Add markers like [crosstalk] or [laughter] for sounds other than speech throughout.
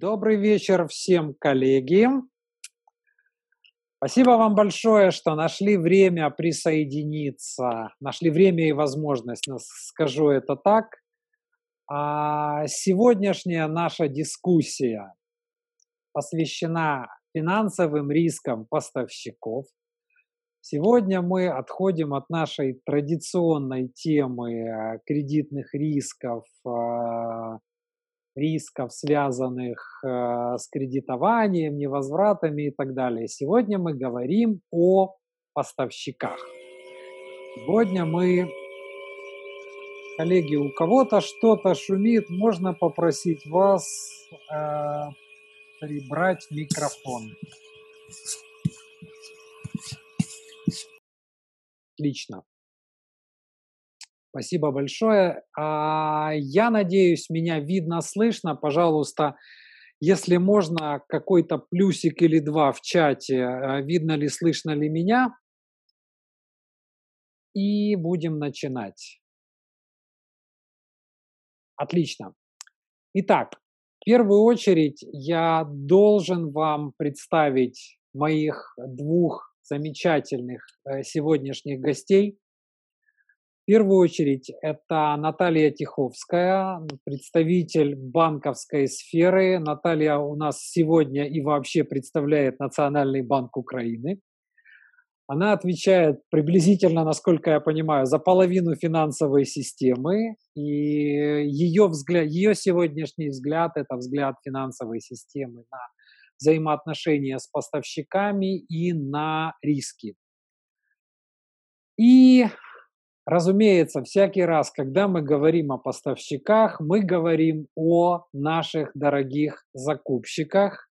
Добрый вечер всем коллеги. Спасибо вам большое, что нашли время присоединиться, нашли время и возможность, скажу это так. А сегодняшняя наша дискуссия посвящена финансовым рискам поставщиков. Сегодня мы отходим от нашей традиционной темы э, кредитных рисков, э, рисков, связанных э, с кредитованием, невозвратами и так далее. Сегодня мы говорим о поставщиках. Сегодня мы, коллеги, у кого-то что-то шумит, можно попросить вас э, прибрать микрофон. Отлично. Спасибо большое. А, я надеюсь, меня видно, слышно. Пожалуйста, если можно, какой-то плюсик или два в чате, а, видно ли, слышно ли меня. И будем начинать. Отлично. Итак, в первую очередь я должен вам представить моих двух замечательных э, сегодняшних гостей – первую очередь это Наталья Тиховская, представитель банковской сферы. Наталья у нас сегодня и вообще представляет Национальный банк Украины. Она отвечает приблизительно, насколько я понимаю, за половину финансовой системы. И ее, взгляд, ее сегодняшний взгляд – это взгляд финансовой системы на взаимоотношения с поставщиками и на риски. И Разумеется, всякий раз, когда мы говорим о поставщиках, мы говорим о наших дорогих закупщиках.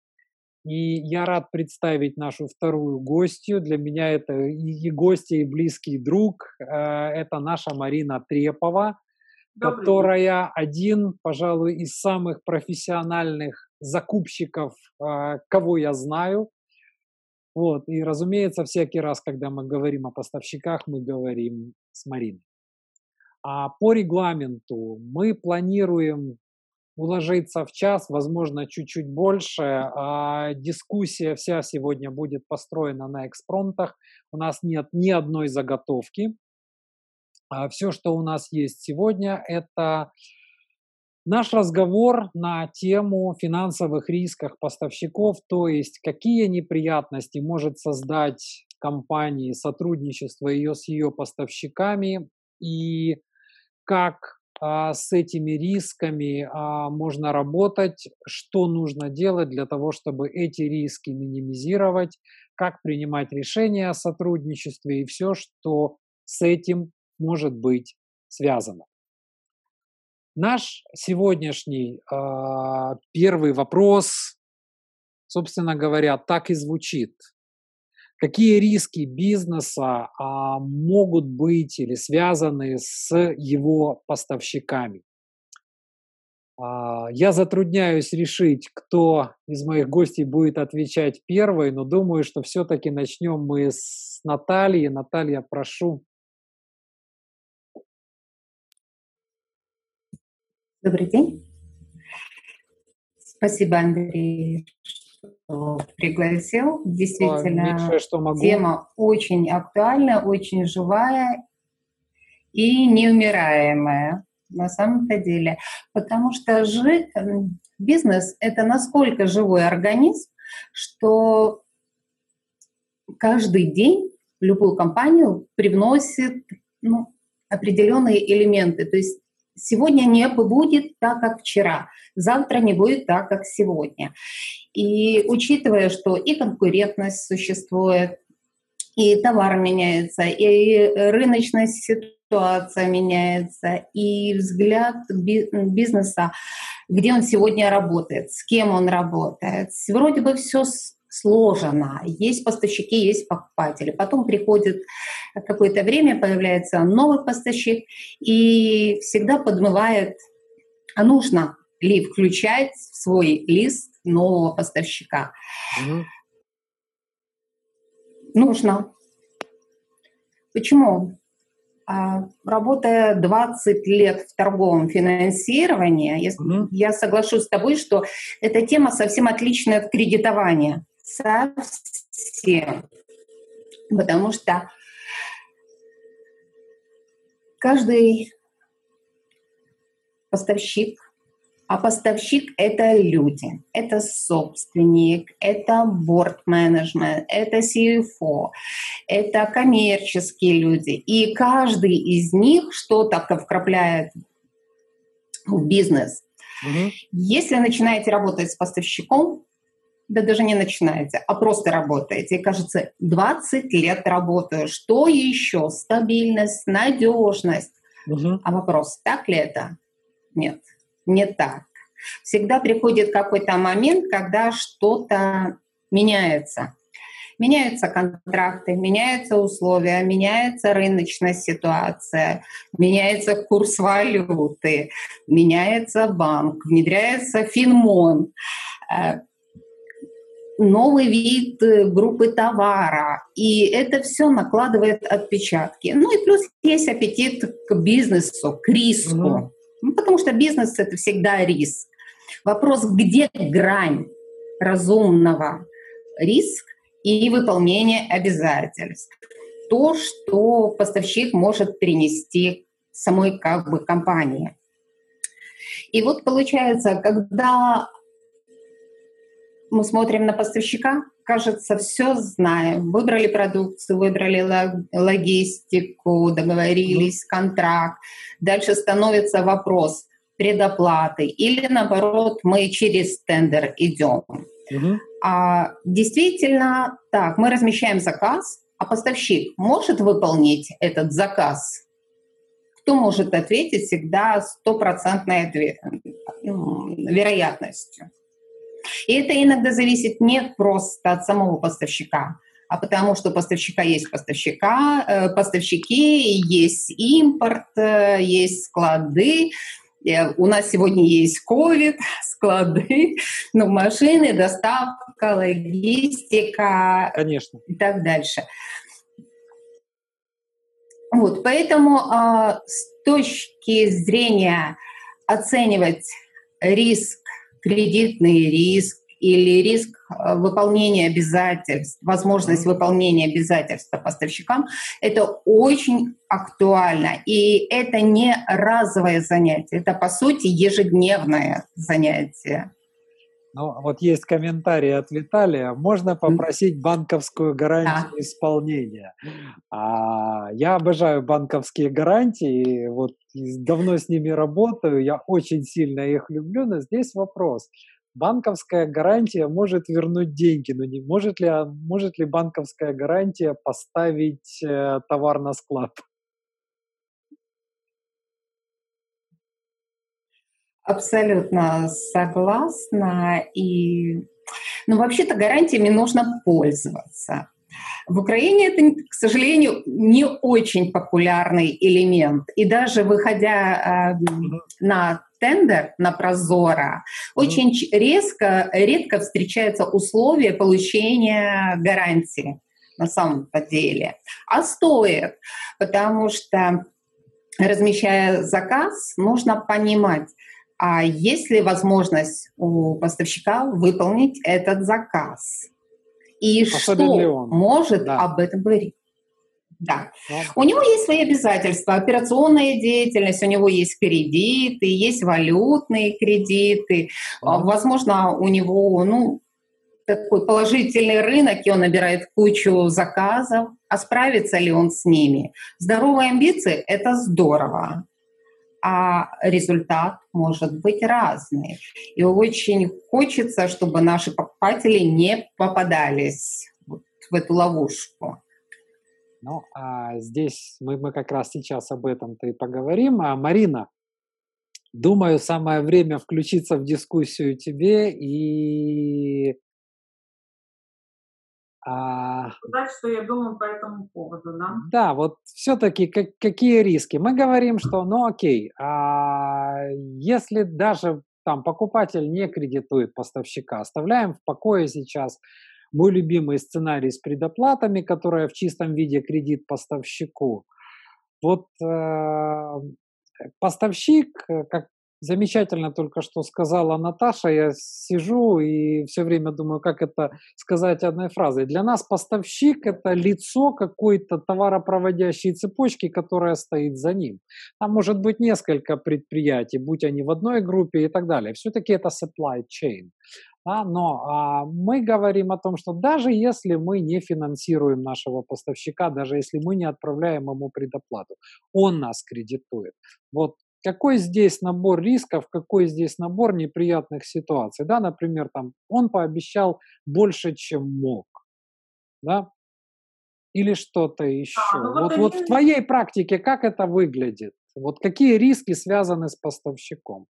И я рад представить нашу вторую гостью. Для меня это и гостья, и близкий друг. Э, это наша Марина Трепова, Добрый которая один, пожалуй, из самых профессиональных закупщиков, э, кого я знаю. Вот. И, разумеется, всякий раз, когда мы говорим о поставщиках, мы говорим с Мариной. А по регламенту мы планируем уложиться в час, возможно, чуть-чуть больше. А дискуссия вся сегодня будет построена на экспромтах. У нас нет ни одной заготовки. А все, что у нас есть сегодня, это Наш разговор на тему финансовых рисков поставщиков, то есть какие неприятности может создать компании сотрудничество ее с ее поставщиками и как а, с этими рисками а, можно работать, что нужно делать для того, чтобы эти риски минимизировать, как принимать решения о сотрудничестве и все, что с этим может быть связано. Наш сегодняшний э, первый вопрос, собственно говоря, так и звучит. Какие риски бизнеса э, могут быть или связаны с его поставщиками? Э, я затрудняюсь решить, кто из моих гостей будет отвечать первый, но думаю, что все-таки начнем мы с Натальи. Наталья, прошу. Добрый день. Спасибо, Андрей, пригласил. Действительно, Меньшее, что могу. тема очень актуальна, очень живая и неумираемая на самом-то деле. Потому что жи... бизнес — это насколько живой организм, что каждый день любую компанию привносит ну, определенные элементы. То есть сегодня не будет так, как вчера, завтра не будет так, как сегодня. И учитывая, что и конкурентность существует, и товар меняется, и рыночная ситуация меняется, и взгляд бизнеса, где он сегодня работает, с кем он работает. Вроде бы все сложено. Есть поставщики, есть покупатели. Потом приходит какое-то время, появляется новый поставщик и всегда подмывает, а нужно ли включать в свой лист нового поставщика. Угу. Нужно. Почему? А, работая 20 лет в торговом финансировании, я, mm я соглашусь с тобой, что эта тема совсем отличная от кредитования. Совсем. Потому что каждый поставщик а поставщик – это люди, это собственник, это борт-менеджмент, это CFO, это коммерческие люди. И каждый из них что-то вкрапляет в бизнес. Угу. Если начинаете работать с поставщиком, да даже не начинаете, а просто работаете. И кажется, 20 лет работаю. Что еще? Стабильность, надежность. Угу. А вопрос, так ли это? Нет не так. Всегда приходит какой-то момент, когда что-то меняется. Меняются контракты, меняются условия, меняется рыночная ситуация, меняется курс валюты, меняется банк, внедряется финмон, э, новый вид группы товара. И это все накладывает отпечатки. Ну и плюс есть аппетит к бизнесу, к риску. Ну, потому что бизнес — это всегда риск. Вопрос, где грань разумного риск и выполнения обязательств. То, что поставщик может принести самой как бы компании. И вот получается, когда мы смотрим на поставщика, кажется, все знаем. Выбрали продукцию, выбрали логистику, договорились, контракт. Дальше становится вопрос предоплаты или наоборот мы через тендер идем. Угу. А, действительно, так, мы размещаем заказ, а поставщик может выполнить этот заказ? Кто может ответить всегда стопроцентной вероятностью? И это иногда зависит не просто от самого поставщика, а потому что поставщика есть поставщика, э, поставщики, есть импорт, э, есть склады. Э, у нас сегодня есть ковид, [laughs] склады, ну, машины, доставка, логистика Конечно. и так дальше. Вот, поэтому э, с точки зрения оценивать риск кредитный риск или риск э, выполнения обязательств, возможность выполнения обязательств поставщикам, это очень актуально. И это не разовое занятие, это, по сути, ежедневное занятие. Ну, вот есть комментарий от Виталия. Можно попросить банковскую гарантию да. исполнения. А, я обожаю банковские гарантии. Вот давно с ними работаю. Я очень сильно их люблю. Но здесь вопрос. Банковская гарантия может вернуть деньги, но не может ли, может ли банковская гарантия поставить э, товар на склад? Абсолютно согласна. И, ну, вообще-то гарантиями нужно пользоваться. В Украине это, к сожалению, не очень популярный элемент. И даже выходя э, на тендер, на Прозора, очень резко, редко встречаются условия получения гарантии на самом-то деле. А стоит, потому что размещая заказ, нужно понимать, а есть ли возможность у поставщика выполнить этот заказ? И Особенно что он. может да. об этом говорить? Да. да. У него есть свои обязательства, операционная деятельность, у него есть кредиты, есть валютные кредиты. Да. Возможно, у него ну, такой положительный рынок, и он набирает кучу заказов. А справится ли он с ними? Здоровые амбиции – это здорово а результат может быть разный. И очень хочется, чтобы наши покупатели не попадались вот в эту ловушку. Ну, а здесь мы, мы как раз сейчас об этом-то и поговорим. А Марина, думаю, самое время включиться в дискуссию тебе и а, Сказать, что я думаю по этому поводу, да? Да, вот все-таки как, какие риски? Мы говорим, что, ну окей, а если даже там покупатель не кредитует поставщика, оставляем в покое сейчас мой любимый сценарий с предоплатами, которая в чистом виде кредит поставщику. Вот э, поставщик, как замечательно только что сказала Наташа, я сижу и все время думаю, как это сказать одной фразой. Для нас поставщик – это лицо какой-то товаропроводящей цепочки, которая стоит за ним. Там может быть несколько предприятий, будь они в одной группе и так далее. Все-таки это supply chain. Да, но а, мы говорим о том, что даже если мы не финансируем нашего поставщика, даже если мы не отправляем ему предоплату, он нас кредитует. Вот какой здесь набор рисков, какой здесь набор неприятных ситуаций. Да, например, там он пообещал больше, чем мог. Да? Или что-то еще. А, ну вот, вот, вот в твоей практике как это выглядит? Вот какие риски связаны с поставщиком?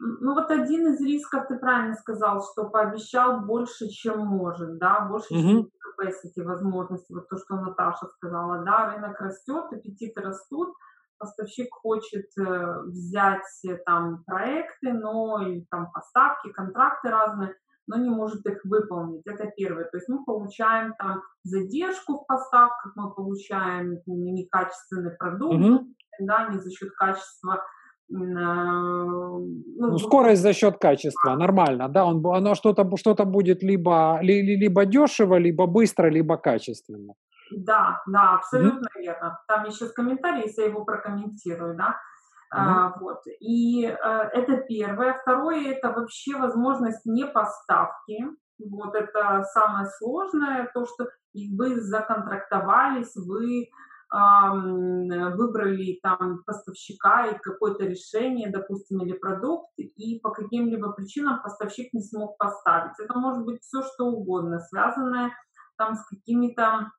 Ну вот один из рисков, ты правильно сказал, что пообещал больше, чем может, да, больше, угу. чем capacity, возможности, вот то, что Наташа сказала, да, рынок растет, аппетиты растут, поставщик хочет э, взять там проекты, но и там поставки, контракты разные, но не может их выполнить. Это первое. То есть мы получаем там задержку в поставках, мы получаем некачественный продукт, угу. да, не за счет качества. Э, ну, ну, скорость за счет качества, нормально, да, он, оно что-то что будет либо, либо дешево, либо быстро, либо качественно. Да, да, абсолютно mm-hmm. верно. Там еще с комментарием, если я его прокомментирую, да. Mm-hmm. А, вот. И а, это первое. Второе это вообще возможность не поставки. Вот это самое сложное, то, что вы законтрактовались, вы выбрали там поставщика и какое-то решение, допустим, или продукт, и по каким-либо причинам поставщик не смог поставить. Это может быть все что угодно, связанное там с какими-то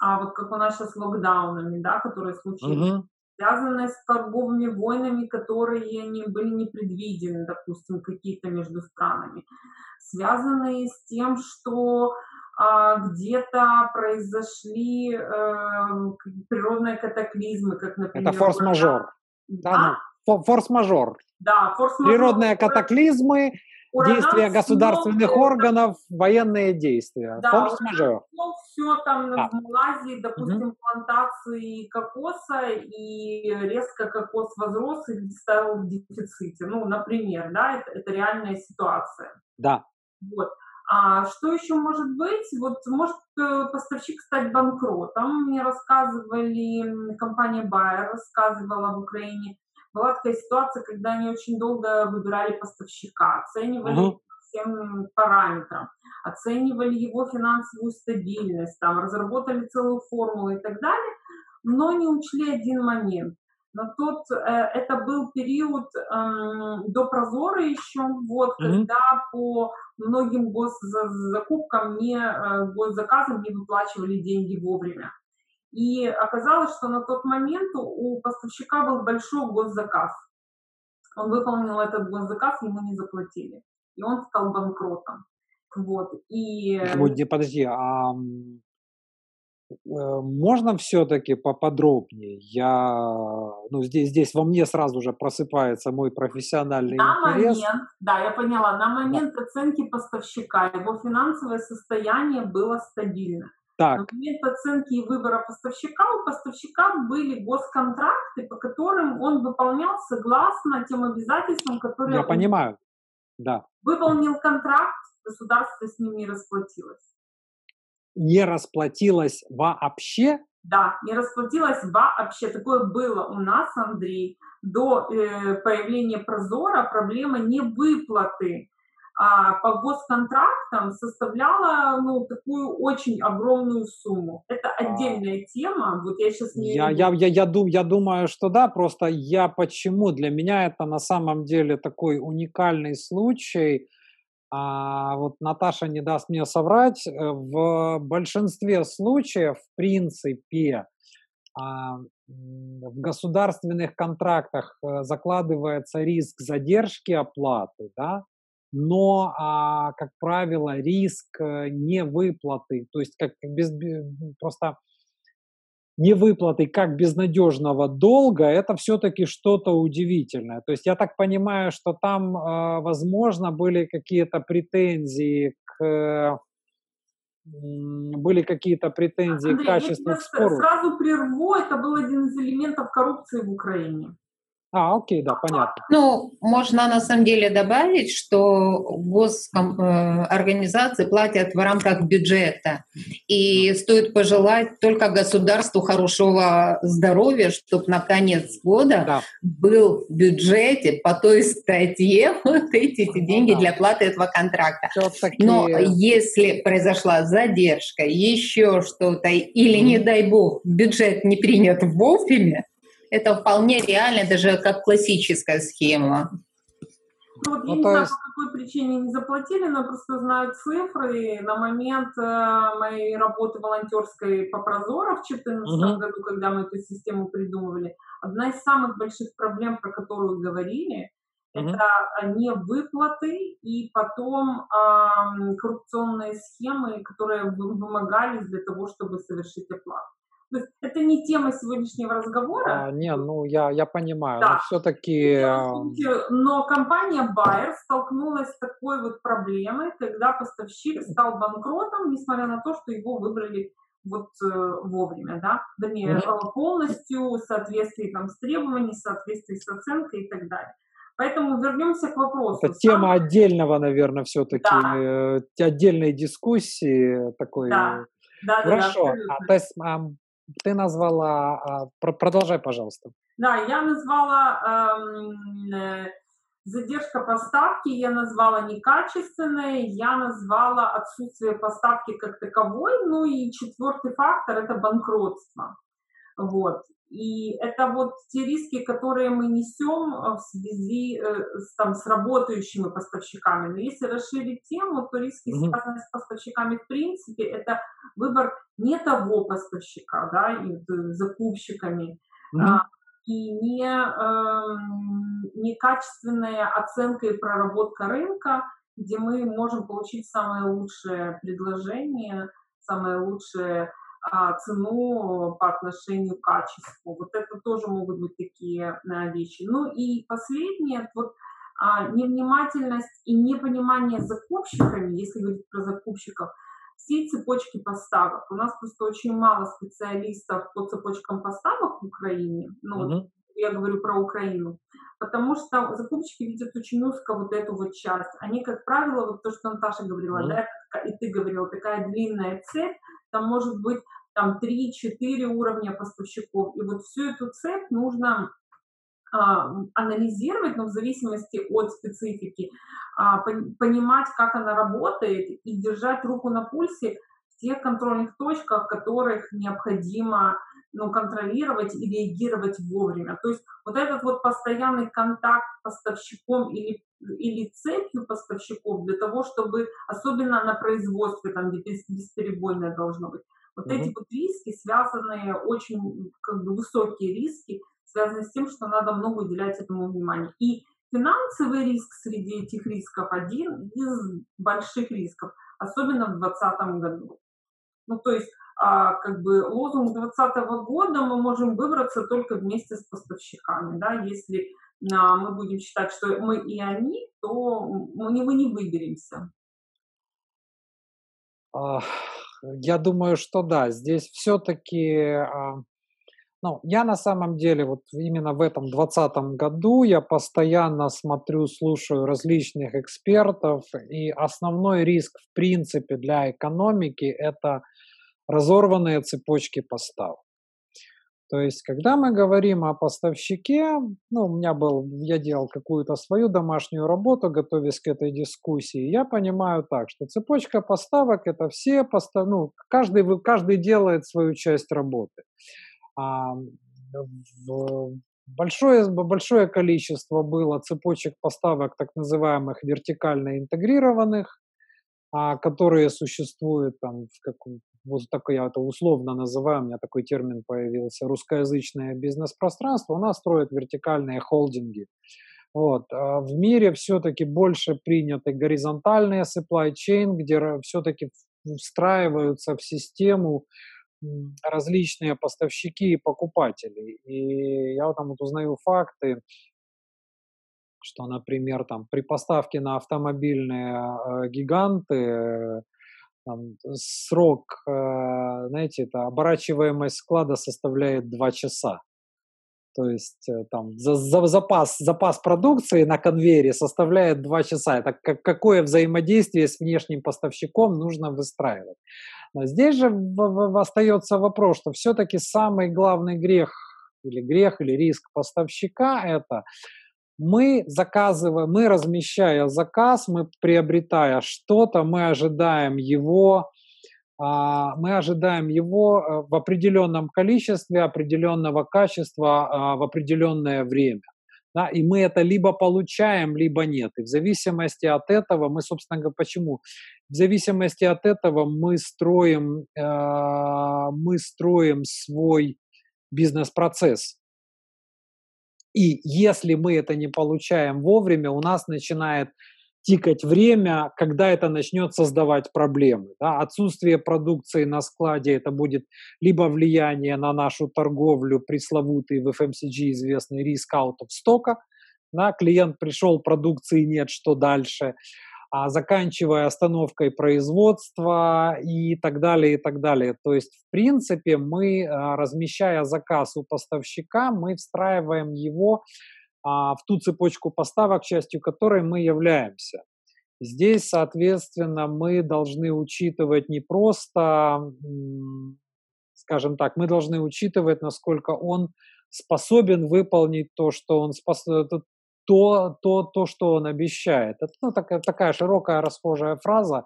а вот как у нас сейчас локдаунами, да, которые случились, угу. связанные с торговыми войнами, которые не были непредвидены, допустим, какие-то между странами, связанные с тем, что а, где-то произошли э, природные катаклизмы, как, например... Это форс-мажор. Да, ну, форс-мажор. Да, форс-мажор. Природные катаклизмы, действия государственных снова, органов, военные действия. Да, Форс-мажор. Все там а. в Малайзии, допустим, угу. плантации кокоса, и резко кокос возрос и стал в дефиците. Ну, например, да, это, это реальная ситуация. Да. Вот. А что еще может быть? Вот может э, поставщик стать банкротом. Мне рассказывали, компания Bayer рассказывала в Украине, была такая ситуация, когда они очень долго выбирали поставщика, оценивали uh-huh. всем параметрам, оценивали его финансовую стабильность, там, разработали целую формулу и так далее, но не учли один момент. Но тот, э, это был период э, до Прозора еще, вот, mm-hmm. когда по многим госзакупкам, не, э, госзаказам не выплачивали деньги вовремя. И оказалось, что на тот момент у поставщика был большой госзаказ. Он выполнил этот госзаказ, ему не заплатили. И он стал банкротом. Вот. И... Подожди, подожди, а э, можно все-таки поподробнее? Я, ну, здесь, здесь во мне сразу же просыпается мой профессиональный на интерес. Момент, да, я поняла. На момент да. оценки поставщика его финансовое состояние было стабильно. Так. В момент оценки и выбора поставщика у поставщика были госконтракты, по которым он выполнял согласно тем обязательствам, которые... Я он понимаю, да. Выполнил контракт, государство с ним не расплатилось. Не расплатилось вообще? Да, не расплатилось вообще. Такое было у нас, Андрей, до э, появления Прозора проблема невыплаты по госконтрактам составляла ну, такую очень огромную сумму. Это а. отдельная тема, вот я сейчас не... Я, я, я, я, дум, я думаю, что да, просто я почему? Для меня это на самом деле такой уникальный случай, а, вот Наташа не даст мне соврать, э, в большинстве случаев, в принципе, а, в государственных контрактах э, закладывается риск задержки оплаты, да, но, а, как правило, риск э, невыплаты, то есть как без, просто невыплаты как безнадежного долга, это все-таки что-то удивительное. То есть я так понимаю, что там, э, возможно, были какие-то претензии к были какие-то претензии Андрей, к качеству я спору. сразу прерву, это был один из элементов коррупции в Украине. А, окей, да, понятно. Ну, можно на самом деле добавить, что госорганизации э, платят в рамках бюджета. И стоит пожелать только государству хорошего здоровья, чтобы на конец года да. был в бюджете по той статье [laughs] вот эти, эти деньги для платы этого контракта. Но если произошла задержка, еще что-то, или, не дай бог, бюджет не принят вовремя, это вполне реально, даже как классическая схема. Ну, вот ну, я не знаю, есть... по какой причине не заплатили, но просто знаю цифры. На момент э, моей работы волонтерской по Прозору в 2014 угу. году, когда мы эту систему придумывали, одна из самых больших проблем, про которую говорили, угу. это невыплаты и потом э, коррупционные схемы, которые вымогались для того, чтобы совершить оплату. То есть это не тема сегодняшнего разговора. А, не, ну я, я понимаю, да. но все-таки... Но компания Bayer столкнулась с такой вот проблемой, когда поставщик стал банкротом, несмотря на то, что его выбрали вот э, вовремя, да, вернее, mm-hmm. полностью в соответствии там, с требованиями, в соответствии с оценкой и так далее. Поэтому вернемся к вопросу. Это тема отдельного, наверное, все-таки, да. э, отдельной дискуссии такой. Да. Да, Хорошо. Да, да, а, то есть ты назвала, а, продолжай, пожалуйста. Да, я назвала эм, э, задержка поставки, я назвала некачественной, я назвала отсутствие поставки как таковой, ну и четвертый фактор – это банкротство. Вот. И это вот те риски, которые мы несем э, в связи э, с, там, с работающими поставщиками. Но если расширить тему, то риски, mm-hmm. связанные с поставщиками, в принципе, это выбор не того поставщика, да, и э, закупщиками, mm-hmm. а, и не, э, некачественная оценка и проработка рынка, где мы можем получить самое лучшее предложение, самое лучшее цену по отношению к качеству. Вот это тоже могут быть такие а, вещи. Ну и последнее, вот а, невнимательность и непонимание закупщиками, если говорить про закупщиков, всей цепочки поставок. У нас просто очень мало специалистов по цепочкам поставок в Украине. Ну, mm-hmm. я говорю про Украину. Потому что закупщики видят очень узко вот эту вот часть. Они, как правило, вот то, что Наташа говорила, mm-hmm. да, и ты говорила, такая длинная цепь, там может быть там 3-4 уровня поставщиков. И вот всю эту цепь нужно а, анализировать, но в зависимости от специфики, а, понимать, как она работает и держать руку на пульсе в тех контрольных точках, которых необходимо ну, контролировать и реагировать вовремя. То есть вот этот вот постоянный контакт с поставщиком или, или цепью поставщиков для того, чтобы, особенно на производстве, там, где бесперебойное должно быть, вот mm-hmm. эти вот риски, связанные, очень как бы высокие риски, связаны с тем, что надо много уделять этому внимания. И финансовый риск среди этих рисков один из больших рисков, особенно в 2020 году. Ну, то есть, а, как бы лозунг 2020 года мы можем выбраться только вместе с поставщиками, да, если а, мы будем считать, что мы и они, то мы мы не выберемся. Я думаю, что да, здесь все-таки, а, ну, я на самом деле вот именно в этом 2020 году я постоянно смотрю, слушаю различных экспертов, и основной риск в принципе для экономики – это разорванные цепочки поставок. То есть, когда мы говорим о поставщике, ну, у меня был, я делал какую-то свою домашнюю работу, готовясь к этой дискуссии, я понимаю так, что цепочка поставок – это все, постав, ну, каждый, каждый делает свою часть работы. А, большое, большое количество было цепочек поставок так называемых вертикально интегрированных, а, которые существуют там в каком вот так я это условно называю, у меня такой термин появился, русскоязычное бизнес-пространство, у нас строят вертикальные холдинги. Вот. А в мире все-таки больше приняты горизонтальные supply chain, где все-таки встраиваются в систему различные поставщики и покупатели. И я там вот узнаю факты, что, например, там при поставке на автомобильные э, гиганты там, срок, э, знаете, это оборачиваемость склада составляет 2 часа. То есть э, там за, за, запас, запас продукции на конвейере составляет 2 часа. Это как, какое взаимодействие с внешним поставщиком нужно выстраивать. Но здесь же в, в, остается вопрос, что все-таки самый главный грех или грех или риск поставщика это мы заказываем, мы размещая заказ, мы приобретая что-то, мы ожидаем его, а, мы ожидаем его э, в определенном количестве, определенного качества, а, в определенное время. Да, и мы это либо получаем, либо нет. И в зависимости от этого мы, собственно говоря, почему? В зависимости от этого мы строим, э, мы строим свой бизнес-процесс. И если мы это не получаем вовремя, у нас начинает тикать время, когда это начнет создавать проблемы. Да? Отсутствие продукции на складе это будет либо влияние на нашу торговлю, пресловутый в FMCG известный риск out of стока, да? клиент пришел, продукции нет, что дальше, заканчивая остановкой производства и так далее, и так далее. То есть, в принципе, мы, а, размещая заказ у поставщика, мы встраиваем его а, в ту цепочку поставок, частью которой мы являемся. Здесь, соответственно, мы должны учитывать не просто, скажем так, мы должны учитывать, насколько он способен выполнить то, что он спос то, то, то что он обещает. Это ну, такая, такая широкая расхожая фраза,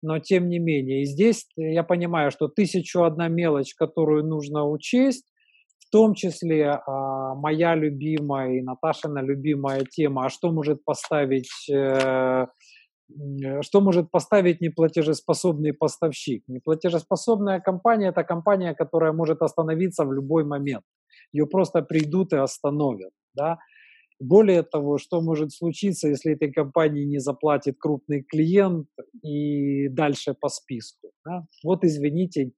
но тем не менее. И здесь я понимаю, что тысячу одна мелочь, которую нужно учесть, в том числе а, моя любимая и Наташина любимая тема, а что может поставить э, что может поставить неплатежеспособный поставщик? Неплатежеспособная компания – это компания, которая может остановиться в любой момент. Ее просто придут и остановят. Да? Более того, что может случиться, если этой компании не заплатит крупный клиент и дальше по списку. Да? Вот извините.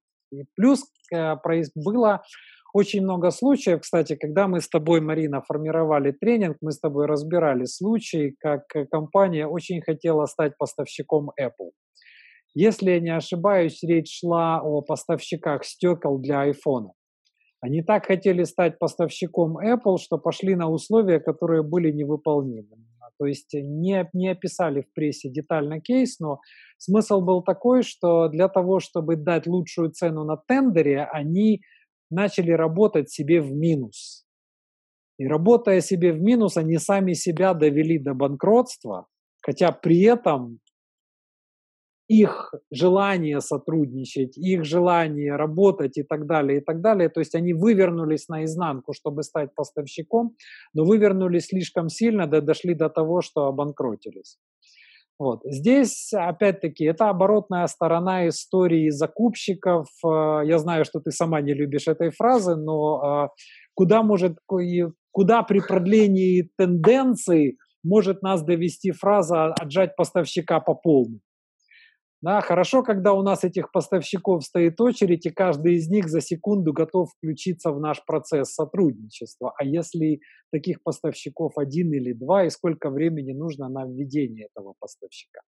Плюс э, было очень много случаев, кстати, когда мы с тобой, Марина, формировали тренинг, мы с тобой разбирали случаи, как компания очень хотела стать поставщиком Apple. Если я не ошибаюсь, речь шла о поставщиках стекол для iPhone. Они так хотели стать поставщиком Apple, что пошли на условия, которые были невыполнимы. То есть не, не описали в прессе детально кейс, но смысл был такой, что для того, чтобы дать лучшую цену на тендере, они начали работать себе в минус. И работая себе в минус, они сами себя довели до банкротства, хотя при этом их желание сотрудничать, их желание работать и так далее, и так далее. То есть они вывернулись наизнанку, чтобы стать поставщиком, но вывернулись слишком сильно, да дошли до того, что обанкротились. Вот. Здесь, опять-таки, это оборотная сторона истории закупщиков. Э, я знаю, что ты сама не любишь этой фразы, но э, куда может, куда при продлении тенденции может нас довести фраза «отжать поставщика по полной». Да, хорошо, когда у нас этих поставщиков стоит очередь, и каждый из них за секунду готов включиться в наш процесс сотрудничества. А если таких поставщиков один или два, и сколько времени нужно на введение этого поставщика?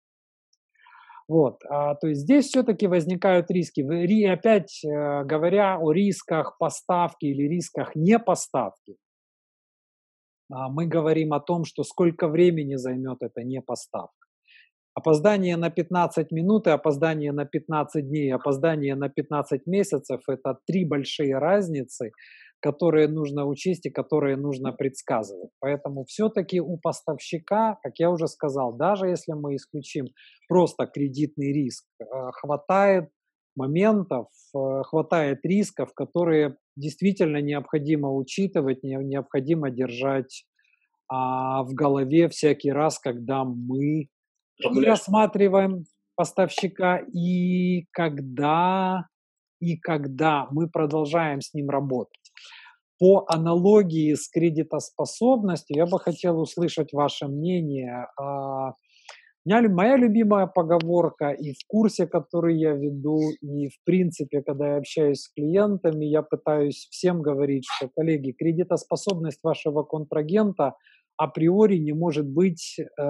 Вот, а, то есть здесь все-таки возникают риски. И опять э, говоря о рисках поставки или рисках не поставки, а, мы говорим о том, что сколько времени займет эта не поставка. Опоздание на 15 минут и опоздание на 15 дней, опоздание на 15 месяцев – это три большие разницы, которые нужно учесть и которые нужно предсказывать. Поэтому все-таки у поставщика, как я уже сказал, даже если мы исключим просто кредитный риск, э, хватает моментов, э, хватает рисков, которые действительно необходимо учитывать, необходимо держать а, в голове всякий раз, когда мы и рассматриваем поставщика, и когда, и когда мы продолжаем с ним работать. По аналогии с кредитоспособностью я бы хотел услышать ваше мнение. А, моя любимая поговорка и в курсе, который я веду, и в принципе, когда я общаюсь с клиентами, я пытаюсь всем говорить, что, коллеги, кредитоспособность вашего контрагента априори не может быть э,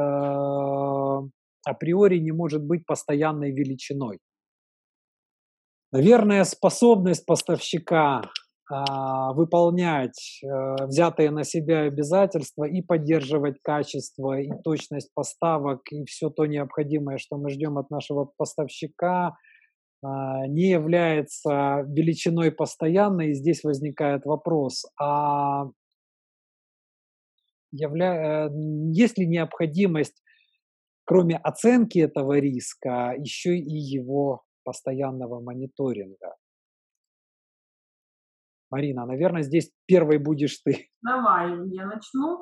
априори не может быть постоянной величиной. Наверное, способность поставщика а, выполнять э, взятые на себя обязательства и поддерживать качество и точность поставок и все то необходимое, что мы ждем от нашего поставщика, а, не является величиной постоянной. И здесь возникает вопрос, а явля... Э, есть ли необходимость, кроме оценки этого риска, еще и его постоянного мониторинга? Марина, наверное, здесь первой будешь ты. Давай, я начну.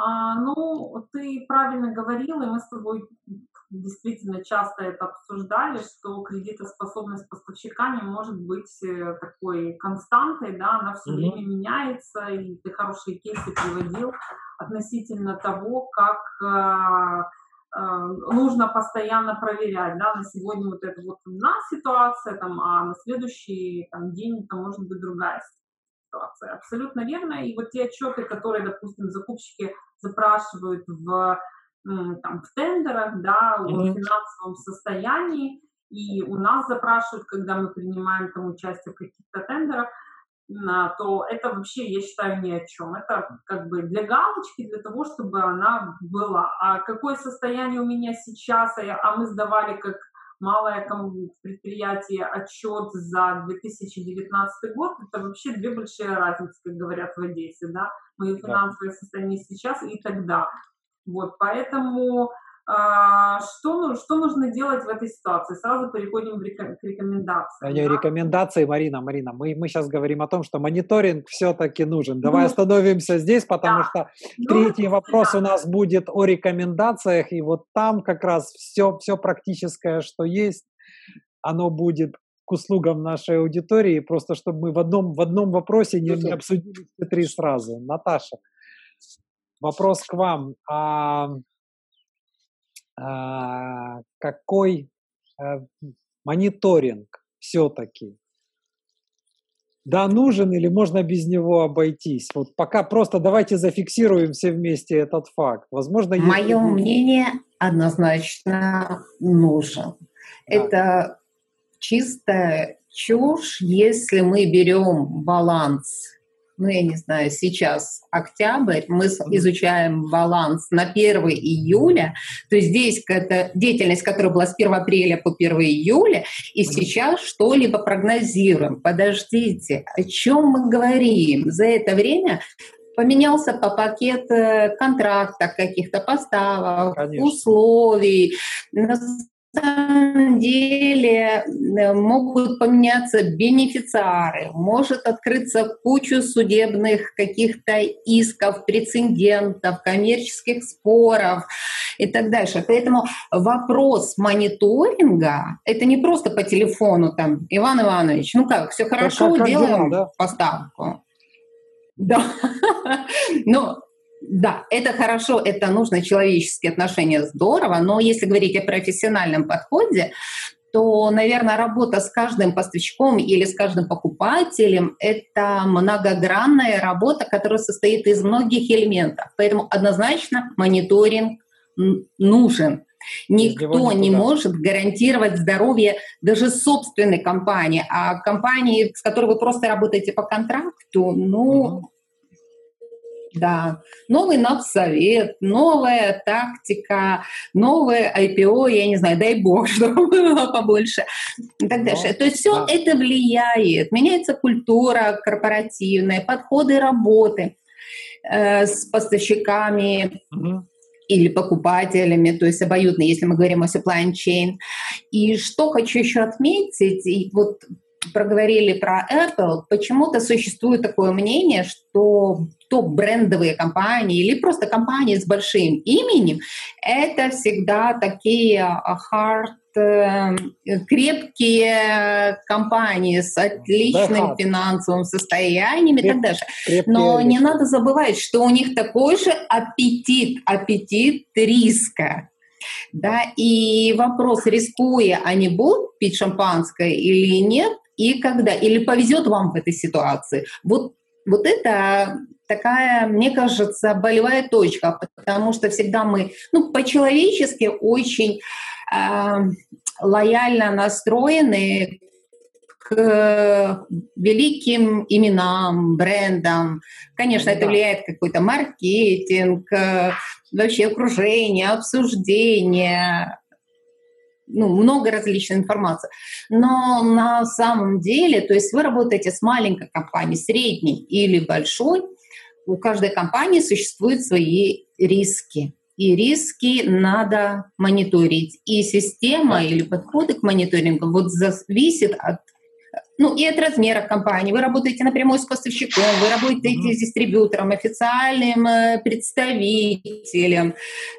А, ну, ты правильно говорила, и мы с тобой действительно часто это обсуждали, что кредитоспособность поставщика не может быть э, такой константой, да, она все mm-hmm. время меняется, и ты хорошие кейсы приводил относительно того, как э, э, нужно постоянно проверять, да, на сегодня вот это вот одна ситуация, там, а на следующий там, день это может быть другая ситуация. Абсолютно верно. И вот те отчеты, которые, допустим, закупщики запрашивают в, там, в тендерах, да, о mm-hmm. финансовом состоянии, и у нас запрашивают, когда мы принимаем там участие в каких-то тендерах, то это вообще, я считаю, ни о чем. Это как бы для галочки, для того, чтобы она была. А какое состояние у меня сейчас, а, а мы сдавали как малое предприятие отчет за 2019 год, это вообще две большие разницы, как говорят в Одессе, да, мое финансовое состояние сейчас и тогда. Вот, поэтому что, ну, что нужно делать в этой ситуации? Сразу переходим к рекомендациям. Не, да? Рекомендации, Марина, Марина, мы, мы сейчас говорим о том, что мониторинг все-таки нужен. Давай ну, остановимся здесь, потому да. что ну, третий вопрос да. у нас будет о рекомендациях, и вот там как раз все, все практическое, что есть, оно будет к услугам нашей аудитории, просто чтобы мы в одном, в одном вопросе не, не обсудили все три сразу. Наташа, вопрос к вам. А а, какой а, мониторинг все-таки да, нужен или можно без него обойтись? Вот пока просто давайте зафиксируем все вместе этот факт. Возможно, Мое есть... мнение однозначно нужен. Да. Это чистая чушь, если мы берем баланс ну, я не знаю, сейчас октябрь, мы изучаем баланс на 1 июля, то есть здесь это деятельность, которая была с 1 апреля по 1 июля, и сейчас что-либо прогнозируем. Подождите, о чем мы говорим? За это время поменялся по пакет э, контрактов, каких-то поставок, Конечно. условий, самом деле э, могут поменяться бенефициары, может открыться кучу судебных каких-то исков, прецедентов, коммерческих споров и так дальше. Поэтому вопрос мониторинга – это не просто по телефону там, Иван Иванович, ну как, все хорошо, как, как делаем да? поставку. Да. [laughs] Но да, это хорошо, это нужно, человеческие отношения здорово, но если говорить о профессиональном подходе, то, наверное, работа с каждым поставщиком или с каждым покупателем — это многогранная работа, которая состоит из многих элементов. Поэтому однозначно мониторинг нужен. Никто не может гарантировать здоровье даже собственной компании, а компании, с которой вы просто работаете по контракту, ну, угу. Да, новый надсовет, новая тактика, новое IPO, я не знаю, дай бог, [laughs] чтобы было побольше и так дальше. То есть все да. это влияет, меняется культура корпоративная, подходы работы э, с поставщиками. Угу или покупателями, то есть обоюдно, если мы говорим о supply chain. И что хочу еще отметить, и вот проговорили про Apple, почему-то существует такое мнение, что топ-брендовые компании или просто компании с большим именем, это всегда такие а, hard э, крепкие компании с отличным да, финансовым состоянием Креп, и так дальше. Но не надо забывать, что у них такой же аппетит, аппетит риска. Да, и вопрос, рискуя, они будут пить шампанское или нет, и когда, или повезет вам в этой ситуации. Вот, вот это такая, мне кажется, болевая точка, потому что всегда мы, ну, по-человечески очень э, лояльно настроены к великим именам, брендам. Конечно, это влияет какой-то маркетинг, э, вообще окружение, обсуждение, ну, много различной информации. Но на самом деле, то есть вы работаете с маленькой компанией, средней или большой, у каждой компании существуют свои риски. И риски надо мониторить. И система или подходы к мониторингу вот зависит от ну и от размера компании. Вы работаете напрямую с поставщиком, вы работаете mm-hmm. с дистрибьютором, официальным э, представителем.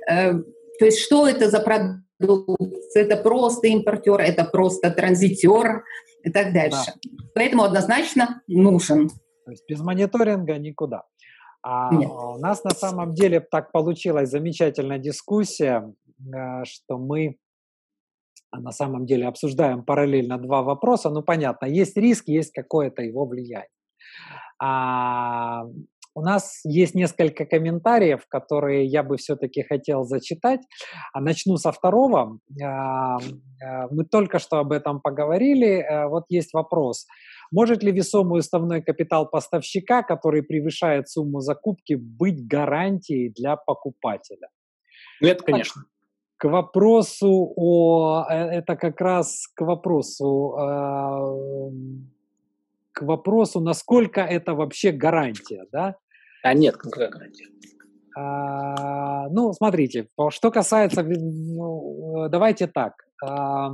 Э, то есть что это за продукт? Это просто импортер, это просто транзитер и так дальше. Да. Поэтому однозначно нужен. То есть без мониторинга никуда. А Нет. у нас на самом деле так получилась замечательная дискуссия, э, что мы на самом деле обсуждаем параллельно два вопроса. Ну, понятно, есть риск, есть какое-то его влияние. А, у нас есть несколько комментариев, которые я бы все-таки хотел зачитать. А начну со второго. А, а, мы только что об этом поговорили. Вот есть вопрос. Может ли весомый уставной капитал поставщика, который превышает сумму закупки, быть гарантией для покупателя? Нет, конечно к вопросу о... Э, это как раз к вопросу... Э, к вопросу, насколько это вообще гарантия, да? А нет, какая гарантия? А, ну, смотрите, что касается... Ну, давайте так. А,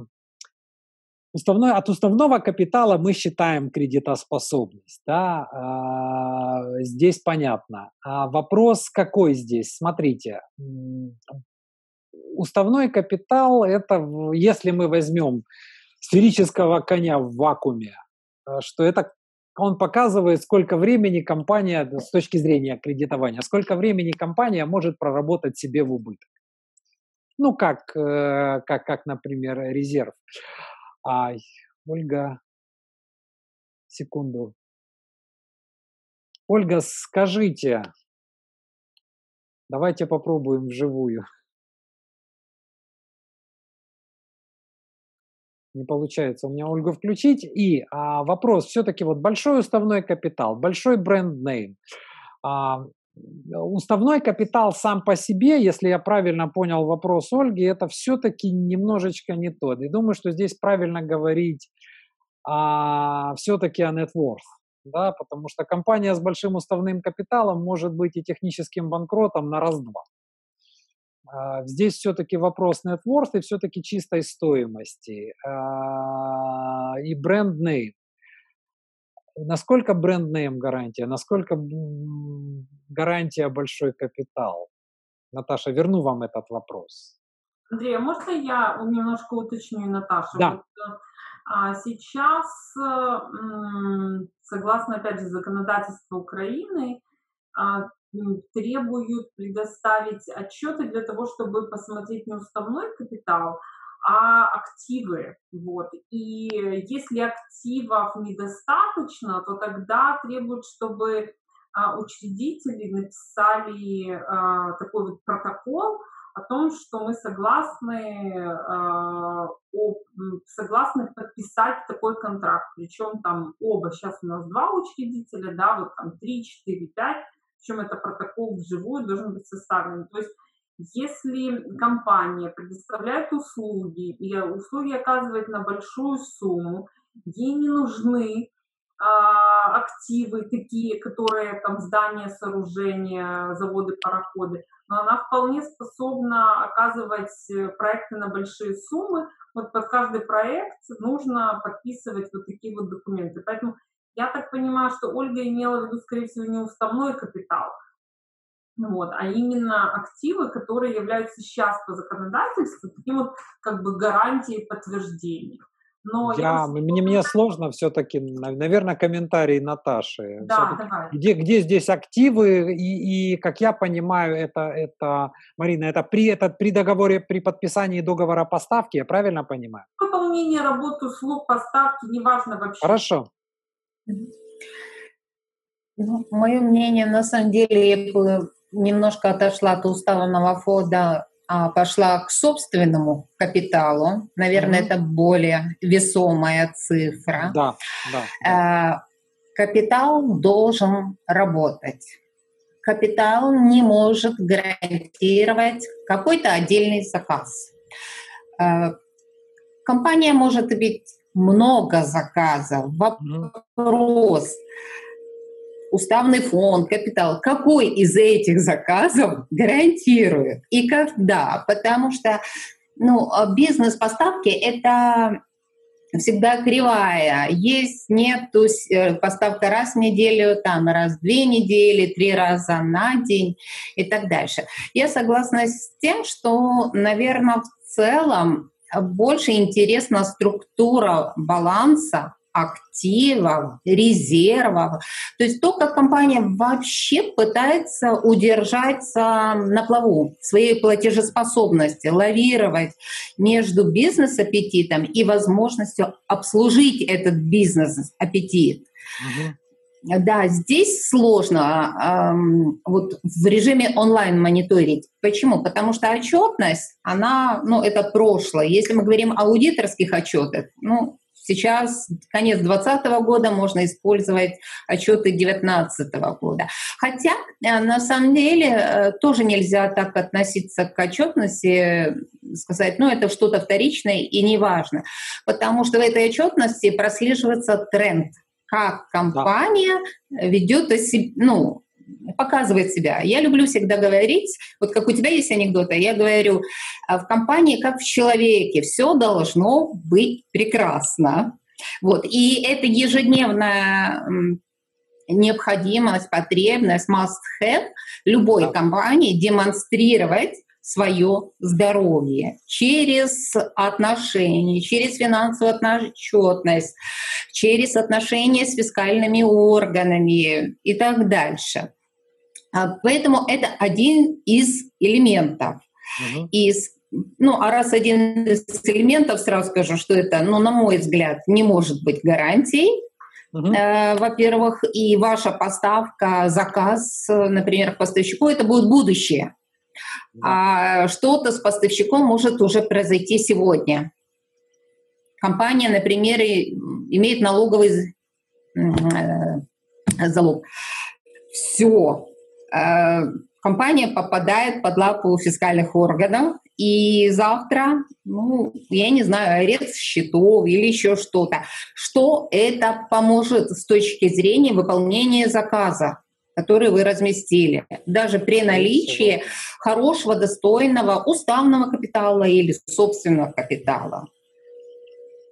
уставной, от уставного капитала мы считаем кредитоспособность. Да? А, здесь понятно. А вопрос какой здесь? Смотрите, уставной капитал – это, если мы возьмем сферического коня в вакууме, э, что это он показывает, сколько времени компания, с точки зрения кредитования, сколько времени компания может проработать себе в убыток. Ну, как, э, как, как например, резерв. А, Ольга, секунду. Ольга, скажите, давайте попробуем вживую. Не получается у меня Ольгу включить. И а, вопрос все-таки вот большой уставной капитал, большой бренд-нейм. А, уставной капитал сам по себе, если я правильно понял вопрос Ольги, это все-таки немножечко не то. И думаю, что здесь правильно говорить а, все-таки о net. Да, потому что компания с большим уставным капиталом может быть и техническим банкротом на раз-два. А, здесь все-таки вопрос worth и все-таки чистой стоимости а, и бренд name. Насколько бренд name гарантия, насколько гарантия большой капитал? Наташа, верну вам этот вопрос. Андрей, а можно я немножко уточню Наташу? Да. Вот, а сейчас, согласно, опять же, законодательству Украины, требуют предоставить отчеты для того, чтобы посмотреть не уставной капитал, а активы. Вот. И если активов недостаточно, то тогда требуют, чтобы а, учредители написали а, такой вот протокол о том, что мы согласны, а, согласны подписать такой контракт. Причем там оба, сейчас у нас два учредителя, да, вот там три, четыре, пять, причем это протокол вживую должен быть составлен. То есть если компания предоставляет услуги, и услуги оказывает на большую сумму, ей не нужны а, активы такие, которые там здания, сооружения, заводы, пароходы, но она вполне способна оказывать проекты на большие суммы. Вот под каждый проект нужно подписывать вот такие вот документы. Поэтому я так понимаю, что Ольга имела в виду, скорее всего, не уставной капитал, вот, а именно активы, которые являются сейчас по законодательству таким вот как бы гарантией подтверждения. Но я, мне, мне сложно все-таки, наверное, комментарий Наташи. Да, давай. Где, где здесь активы и, и, как я понимаю, это, это Марина, это при, это при договоре, при подписании договора поставки, я правильно понимаю? Выполнение работы, услуг, поставки, неважно вообще. Хорошо, ну, мое мнение, на самом деле, я немножко отошла от уставного фонда а пошла к собственному капиталу, наверное, mm-hmm. это более весомая цифра. Да, да. Капитал должен работать. Капитал не может гарантировать какой-то отдельный заказ. Компания может иметь много заказов. Вопрос, уставный фонд, капитал, какой из этих заказов гарантирует и когда? Потому что ну, бизнес-поставки — это всегда кривая. Есть, нет, то есть э, поставка раз в неделю, там раз в две недели, три раза на день и так дальше. Я согласна с тем, что, наверное, в целом больше интересна структура баланса активов, резервов. То есть то, как компания вообще пытается удержаться на плаву своей платежеспособности, лавировать между бизнес-аппетитом и возможностью обслужить этот бизнес-аппетит. Угу. Да, здесь сложно эм, вот в режиме онлайн мониторить. Почему? Потому что отчетность, она, ну, это прошлое. Если мы говорим о аудиторских отчетах, ну, Сейчас конец 2020 года, можно использовать отчеты 2019 года. Хотя, э, на самом деле, э, тоже нельзя так относиться к отчетности, сказать, ну, это что-то вторичное и неважно. Потому что в этой отчетности прослеживается тренд, как компания да. ведет себя, ну, показывает себя. Я люблю всегда говорить, вот как у тебя есть анекдоты, я говорю, «А в компании как в человеке, все должно быть прекрасно. Вот. И это ежедневная необходимость, потребность, must-have любой да. компании демонстрировать свое здоровье через отношения, через финансовую отчетность, через отношения с фискальными органами и так дальше. А, поэтому это один из элементов. Угу. Из ну, а раз один из элементов, сразу скажу, что это, ну, на мой взгляд, не может быть гарантией. Э, во-первых, и ваша поставка, заказ, например, к поставщику, это будет будущее. А что-то с поставщиком может уже произойти сегодня. Компания, например, имеет налоговый э, залог. Все, Э, компания попадает под лапу фискальных органов, и завтра, ну, я не знаю, арест счетов или еще что-то. Что это поможет с точки зрения выполнения заказа? Который вы разместили, даже при наличии хорошего, достойного уставного капитала или собственного капитала.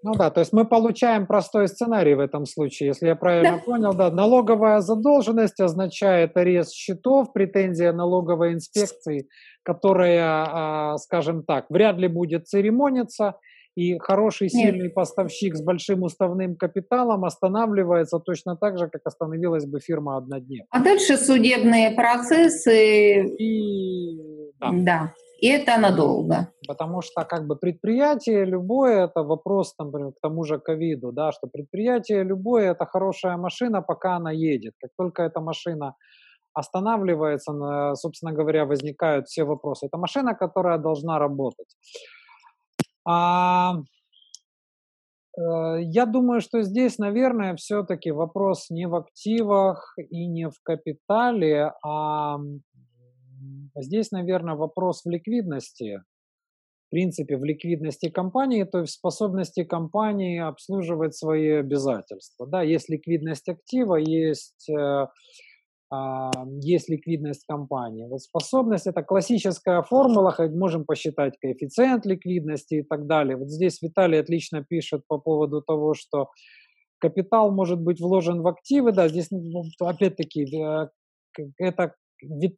Ну да, то есть мы получаем простой сценарий в этом случае, если я правильно да. понял. Да, налоговая задолженность означает арест счетов, претензия налоговой инспекции, которая, а, скажем так, вряд ли будет церемониться, и хороший, сильный Нет. поставщик с большим уставным капиталом останавливается точно так же, как остановилась бы фирма однодневная. А дальше судебные процессы. И... Да. да. И это надолго. Потому что как бы предприятие любое, это вопрос там, к тому же ковиду, да, что предприятие любое это хорошая машина, пока она едет. Как только эта машина останавливается, собственно говоря, возникают все вопросы. Это машина, которая должна работать. А, э, я думаю, что здесь, наверное, все-таки вопрос не в активах и не в капитале, а Здесь, наверное, вопрос в ликвидности. В принципе, в ликвидности компании, то есть в способности компании обслуживать свои обязательства. Да, есть ликвидность актива, есть, э, есть ликвидность компании. Вот способность – это классическая формула, можем посчитать коэффициент ликвидности и так далее. Вот здесь Виталий отлично пишет по поводу того, что капитал может быть вложен в активы, да, здесь ну, опять-таки э, это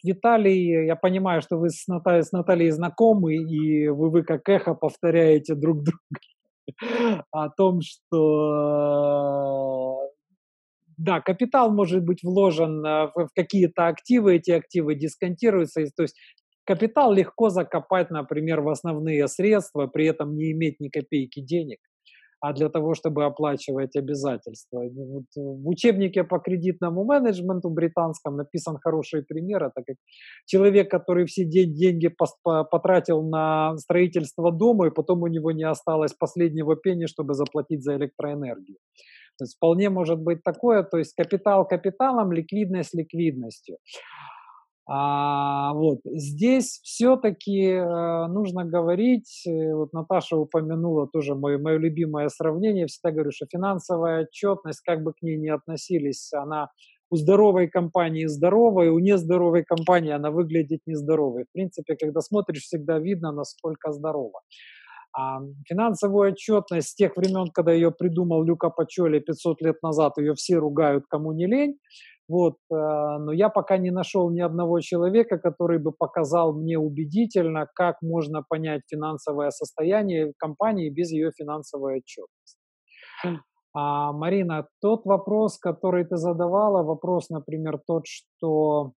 Виталий, я понимаю, что вы с Натальей, с Натальей знакомы, и вы, вы как эхо повторяете друг [laughs] друга о том, что да, капитал может быть вложен э, в какие-то активы, эти активы дисконтируются, то есть капитал легко закопать, например, в основные средства, при этом не иметь ни копейки денег. а для того, чтобы оплачивать обязательства. Вот в учебнике по кредитному менеджменту британском написан хороший пример. Это как человек, который все деньги потратил на строительство дома, и потом у него не осталось последнего пени, чтобы заплатить за электроэнергию. То есть вполне может быть такое, то есть капитал капиталом, ликвидность ликвидностью. А, вот здесь все-таки э, нужно говорить, э, вот Наташа упомянула тоже мое, мое любимое сравнение, всегда говорю, что финансовая отчетность, как бы к ней ни относились, она у здоровой компании здоровая, у нездоровой компании она выглядит нездоровой. В принципе, когда смотришь, всегда видно, насколько здорова. А финансовую отчетность с тех времен, когда ее придумал Люка Пачоли 500 лет назад, ее все ругают, кому не лень. Вот, э, но я пока не нашел ни одного человека, который бы показал мне убедительно, как можно понять финансовое состояние компании без ее финансовой отчетности. А, Марина, тот вопрос, который ты задавала, вопрос, например, тот, что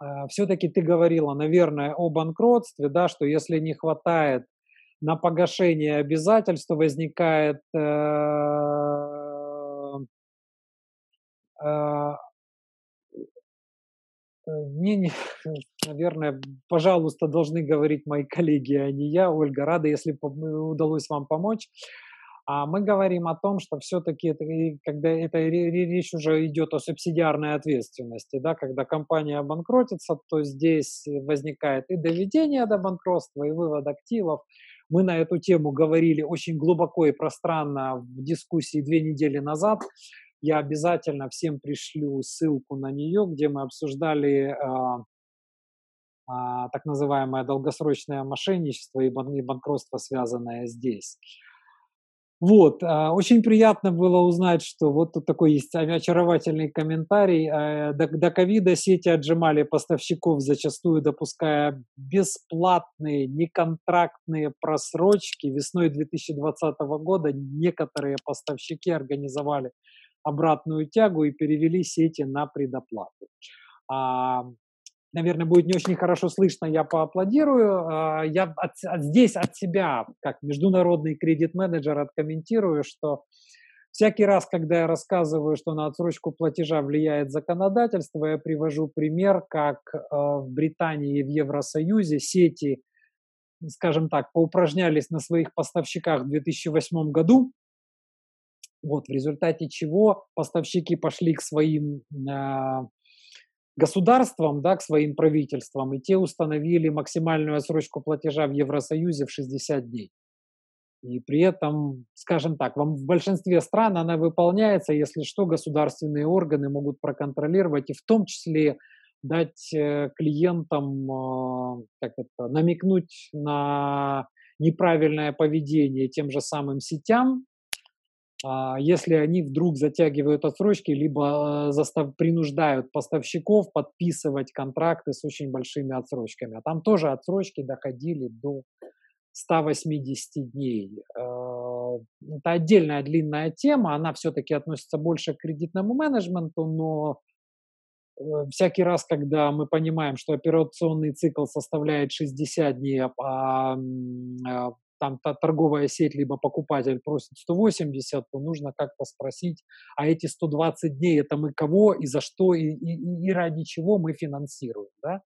э, все-таки ты говорила, наверное, о банкротстве, да, что если не хватает на погашение обязательств, возникает э, а, э, не, не, [laughs] наверное, пожалуйста, должны говорить мои коллеги, а не я. Ольга, рада, если удалось вам помочь. А мы говорим о том, что все-таки, это, когда это речь уже идет о субсидиарной ответственности, да, когда компания обанкротится, то здесь возникает и доведение до банкротства, и вывод активов. Мы на эту тему говорили очень глубоко и пространно в дискуссии две недели назад. Я обязательно всем пришлю ссылку на нее, где мы обсуждали а, а, так называемое долгосрочное мошенничество и, бан- и банкротство, связанное здесь. Вот, а, очень приятно было узнать, что вот тут такой есть очаровательный комментарий. До, до ковида сети отжимали поставщиков, зачастую допуская бесплатные, неконтрактные просрочки. Весной 2020 года некоторые поставщики организовали обратную тягу и перевели сети на предоплату. А, наверное, будет не очень хорошо слышно, я поаплодирую. А, я от, от, здесь от себя, как международный кредит-менеджер, откомментирую, что всякий раз, когда я рассказываю, что на отсрочку платежа влияет законодательство, я привожу пример, как э, в Британии и в Евросоюзе сети, скажем так, поупражнялись на своих поставщиках в 2008 году, вот, в результате чего поставщики пошли к своим э, государствам, да, к своим правительствам, и те установили максимальную отсрочку платежа в Евросоюзе в 60 дней. И при этом, скажем так, в большинстве стран она выполняется, если что, государственные органы могут проконтролировать и в том числе дать э, клиентам, э, как это, намекнуть на неправильное поведение тем же самым сетям, если они вдруг затягивают отсрочки, либо э, застав, принуждают поставщиков подписывать контракты с очень большими отсрочками. А там тоже отсрочки доходили до 180 дней. Э, это отдельная длинная тема, она все-таки относится больше к кредитному менеджменту, но э, всякий раз, когда мы понимаем, что операционный цикл составляет 60 дней, а там та торговая сеть либо покупатель просит 180, то нужно как-то спросить, а эти 120 дней это мы кого и за что и, и, и ради чего мы финансируем, да?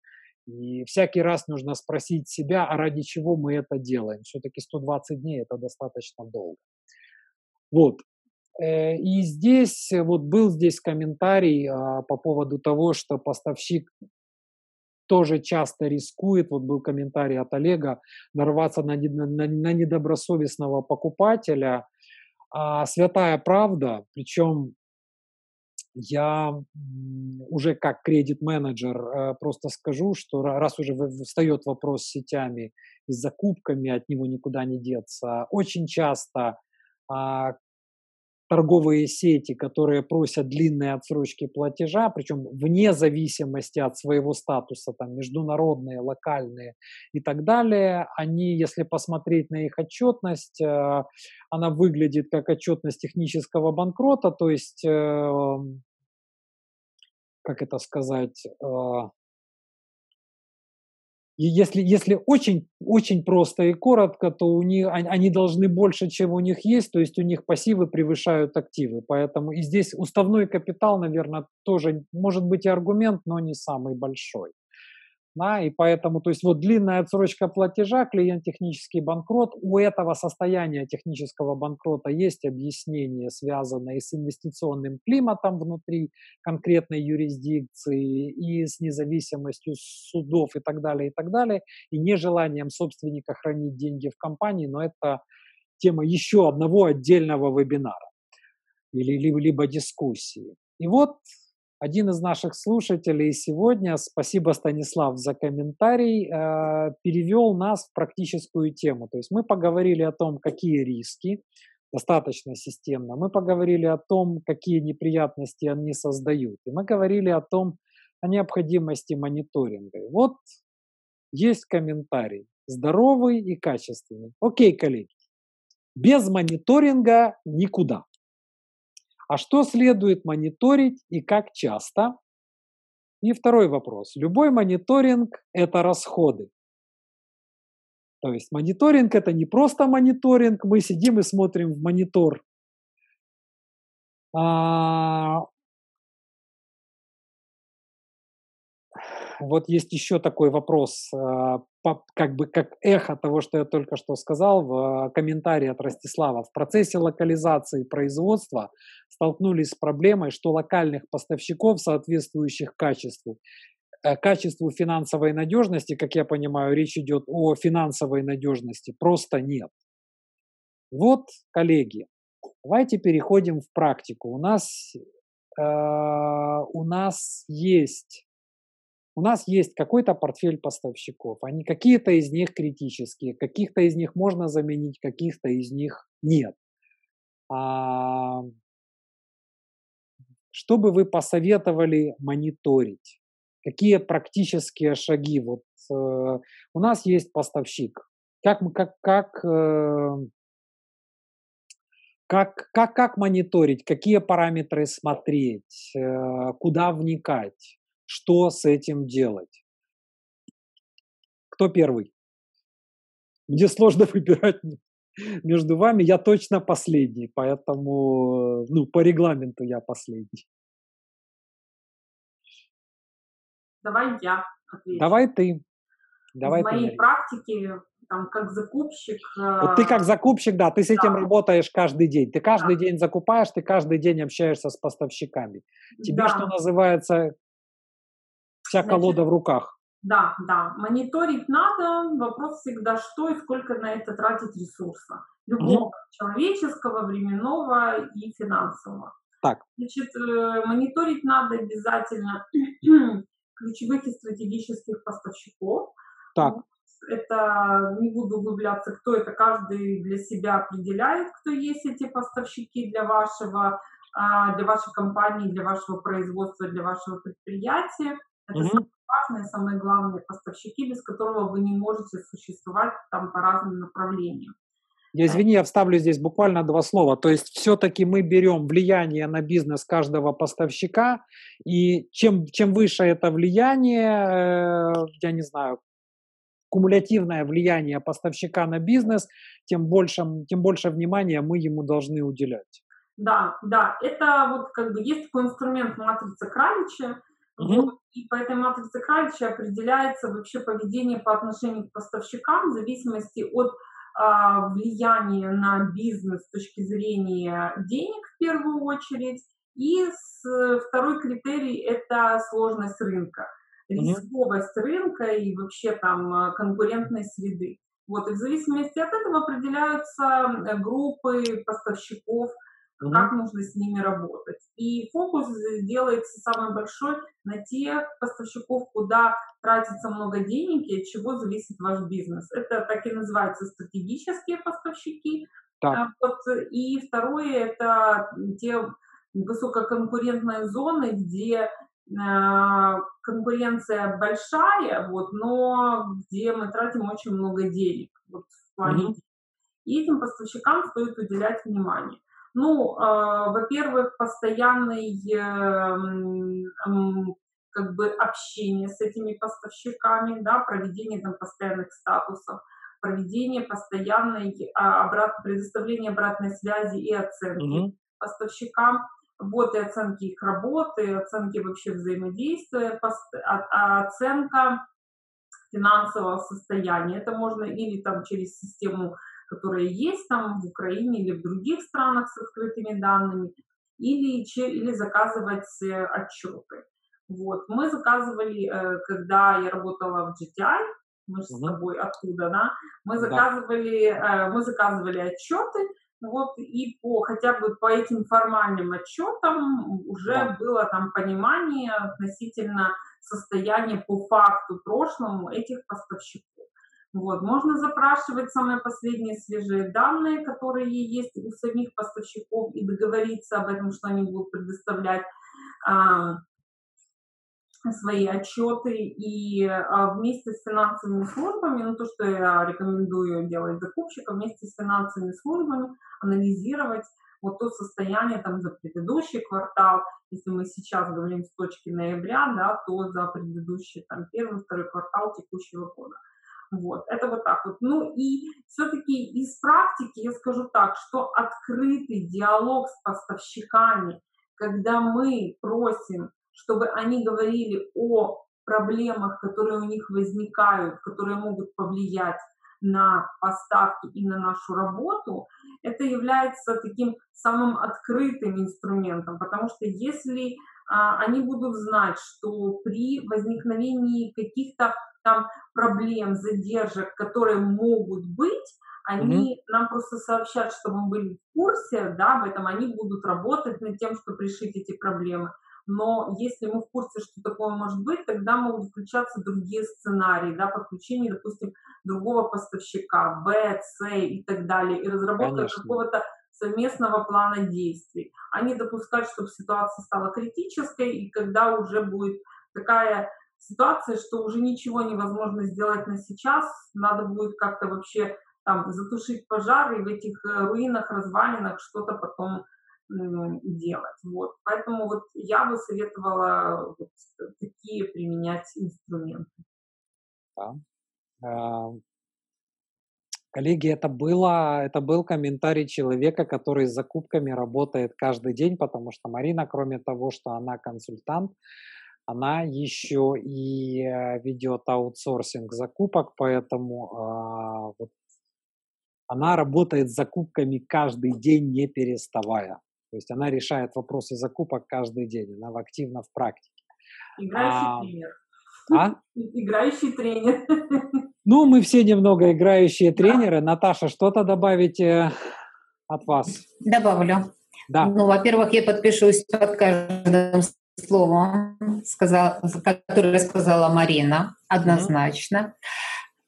И всякий раз нужно спросить себя, а ради чего мы это делаем. Все-таки 120 дней это достаточно долго. Вот. Э, и здесь, вот был здесь комментарий а, по поводу того, что поставщик тоже часто рискует, вот был комментарий от Олега, нарваться на, на, на недобросовестного покупателя. А святая правда, причем я уже как кредит-менеджер э, просто скажу, что раз уже встает вопрос с сетями и с закупками, от него никуда не деться, очень часто а, торговые сети, которые просят длинные отсрочки платежа, причем вне зависимости от своего статуса, там, международные, локальные и так далее, они, если посмотреть на их отчетность, э, она выглядит как отчетность технического банкрота, то есть, э, как это сказать, э, И если, если очень, очень просто и коротко, то у них, они должны больше, чем у них есть, то есть у них пассивы превышают активы. Поэтому и здесь уставной капитал, наверное, тоже может быть и аргумент, но не самый большой. Да, и поэтому, то есть вот длинная отсрочка платежа, клиент технический банкрот, у этого состояния технического банкрота есть объяснение, связанное с инвестиционным климатом внутри конкретной юрисдикции и с независимостью судов и так далее, и так далее, и нежеланием собственника хранить деньги в компании, но это тема еще одного отдельного вебинара или либо, либо дискуссии. И вот один из наших слушателей сегодня, спасибо, Станислав, за комментарий, э, перевел нас в практическую тему. То есть мы поговорили о том, какие риски, достаточно системно. Мы поговорили о том, какие неприятности они создают. И мы говорили о том, о необходимости мониторинга. И вот есть комментарий. Здоровый и качественный. Окей, коллеги. Без мониторинга никуда. А что следует мониторить и как часто? И второй вопрос. Любой мониторинг – это расходы. То есть мониторинг – это не просто мониторинг, мы сидим и смотрим в монитор. А, вот есть еще такой вопрос, а, как бы как эхо того, что я только что сказал в комментарии от Ростислава. В процессе локализации производства столкнулись с проблемой, что локальных поставщиков, соответствующих качеству, э, качеству финансовой надежности, как я понимаю, речь идет о финансовой надежности, просто нет. Вот, коллеги, давайте переходим в практику. У нас, э, у нас есть у нас есть какой-то портфель поставщиков. Они какие-то из них критические, каких-то из них можно заменить, каких-то из них нет. А, что бы вы посоветовали мониторить? Какие практические шаги? Вот э, у нас есть поставщик. Как как как э, как, как, как мониторить, какие параметры смотреть, э, куда вникать? Что с этим делать. Кто первый? Мне сложно [laughs] выбирать между вами. Я точно последний, поэтому ну, по регламенту я последний. Давай я отвечу. Давай ты. Давай В моей ты, практике, там, как закупщик... Вот ты как э, закупщик, да, ты с этим да. работаешь каждый день. Ты каждый да. день закупаешь, ты каждый день общаешься с поставщиками. Тебе, да. что называется, вся колода в руках. Да, да. Мониторить надо. Вопрос всегда, что и сколько на это тратить ресурса. Любого угу. человеческого, временного и финансового. Так. Значит, э, мониторить надо обязательно [clears throat] ключевых и стратегических поставщиков. Так. Это не буду углубляться, кто это, каждый для себя определяет, кто есть эти поставщики для вашего, а, для вашей компании, для вашего производства, для вашего предприятия. Это угу. самые важные, самые главные поставщики, без которого вы не можете существовать там по разным направлениям. Я извини, я вставлю здесь буквально два слова. То есть все-таки мы берем влияние на бизнес каждого поставщика, и чем, чем выше это влияние, э, я не знаю, кумулятивное влияние поставщика на бизнес, тем больше, тем больше внимания мы ему должны уделять. Да, да, это вот как бы есть такой инструмент матрицы Кралича, Угу. Вот, и по этой матрице Кральча определяется вообще поведение по отношению к поставщикам в зависимости от а, влияния на бизнес с точки зрения денег в первую очередь. И с, второй критерий – это сложность рынка, рисковость угу. рынка и вообще там а, конкурентной среды. Вот, и в зависимости от этого определяются группы поставщиков, угу. как нужно с ними работать. И фокус делается самый большой на тех поставщиков, куда тратится много денег и от чего зависит ваш бизнес. Это так и называются стратегические поставщики. Так. А вот, и второе – это те высококонкурентные зоны, где э, конкуренция большая, вот, но где мы тратим очень много денег вот, в плане mm-hmm. И этим поставщикам стоит уделять внимание. Ну, э, во-первых, постоянный э, э, как бы общение с этими поставщиками, да, проведение там постоянных статусов, проведение постоянной а, обрат, предоставления обратной связи и оценки mm-hmm. поставщикам, вот и оценки их работы, оценки вообще взаимодействия, а, а оценка финансового состояния. Это можно или там через систему, которая есть там в Украине или в других странах с открытыми данными, или, или заказывать э, отчеты. Вот. Мы заказывали, э, когда я работала в GTI, мы же угу. с тобой оттуда, да, мы заказывали, да. Э, мы заказывали отчеты, вот, и по, хотя бы по этим формальным отчетам уже да. было там понимание относительно состояния по факту прошлому этих поставщиков. Вот. Можно запрашивать самые последние свежие данные, которые есть у самих поставщиков, и договориться об этом, что они будут предоставлять а, свои отчеты и а, вместе с финансовыми службами, ну то, что я рекомендую делать закупщикам, вместе с финансовыми службами анализировать вот то состояние там за предыдущий квартал, если мы сейчас говорим с точки ноября, да, то за предыдущий там первый, второй квартал текущего года. Вот, это вот так вот. Ну и все-таки из практики я скажу так, что открытый диалог с поставщиками, когда мы просим чтобы они говорили о проблемах, которые у них возникают, которые могут повлиять на поставки и на нашу работу, это является таким самым открытым инструментом, потому что если а, они будут знать, что при возникновении каких-то там проблем, задержек, которые могут быть, они mm-hmm. нам просто сообщат, чтобы мы были в курсе, да, об этом, они будут работать над тем, чтобы решить эти проблемы. Но если мы в курсе, что такое может быть, тогда могут включаться другие сценарии, да, подключение, допустим, другого поставщика, Б, С и так далее, и разработка какого-то совместного плана действий, не допускать, чтобы ситуация стала критической, и когда уже будет такая ситуация, что уже ничего невозможно сделать на сейчас, надо будет как-то вообще там затушить пожар и в этих э, руинах, развалинах что-то потом делать. Вот. Поэтому вот я бы советовала вот такие применять инструменты. Да. А, коллеги, это, было, это был комментарий человека, который с закупками работает каждый день, потому что Марина, кроме того, что она консультант, она еще и э, ведет аутсорсинг закупок, поэтому э, вот, она работает с закупками каждый день, не переставая. То есть она решает вопросы закупок каждый день, она активно в практике. Играющий а, тренер. А? [laughs] Играющий тренер. [laughs] Ну, мы все немного играющие тренеры. Да. Наташа, что-то добавить э, от вас? Добавлю. Да. Ну, во-первых, я подпишусь под каждым словом, сказал, которое сказала Марина, однозначно.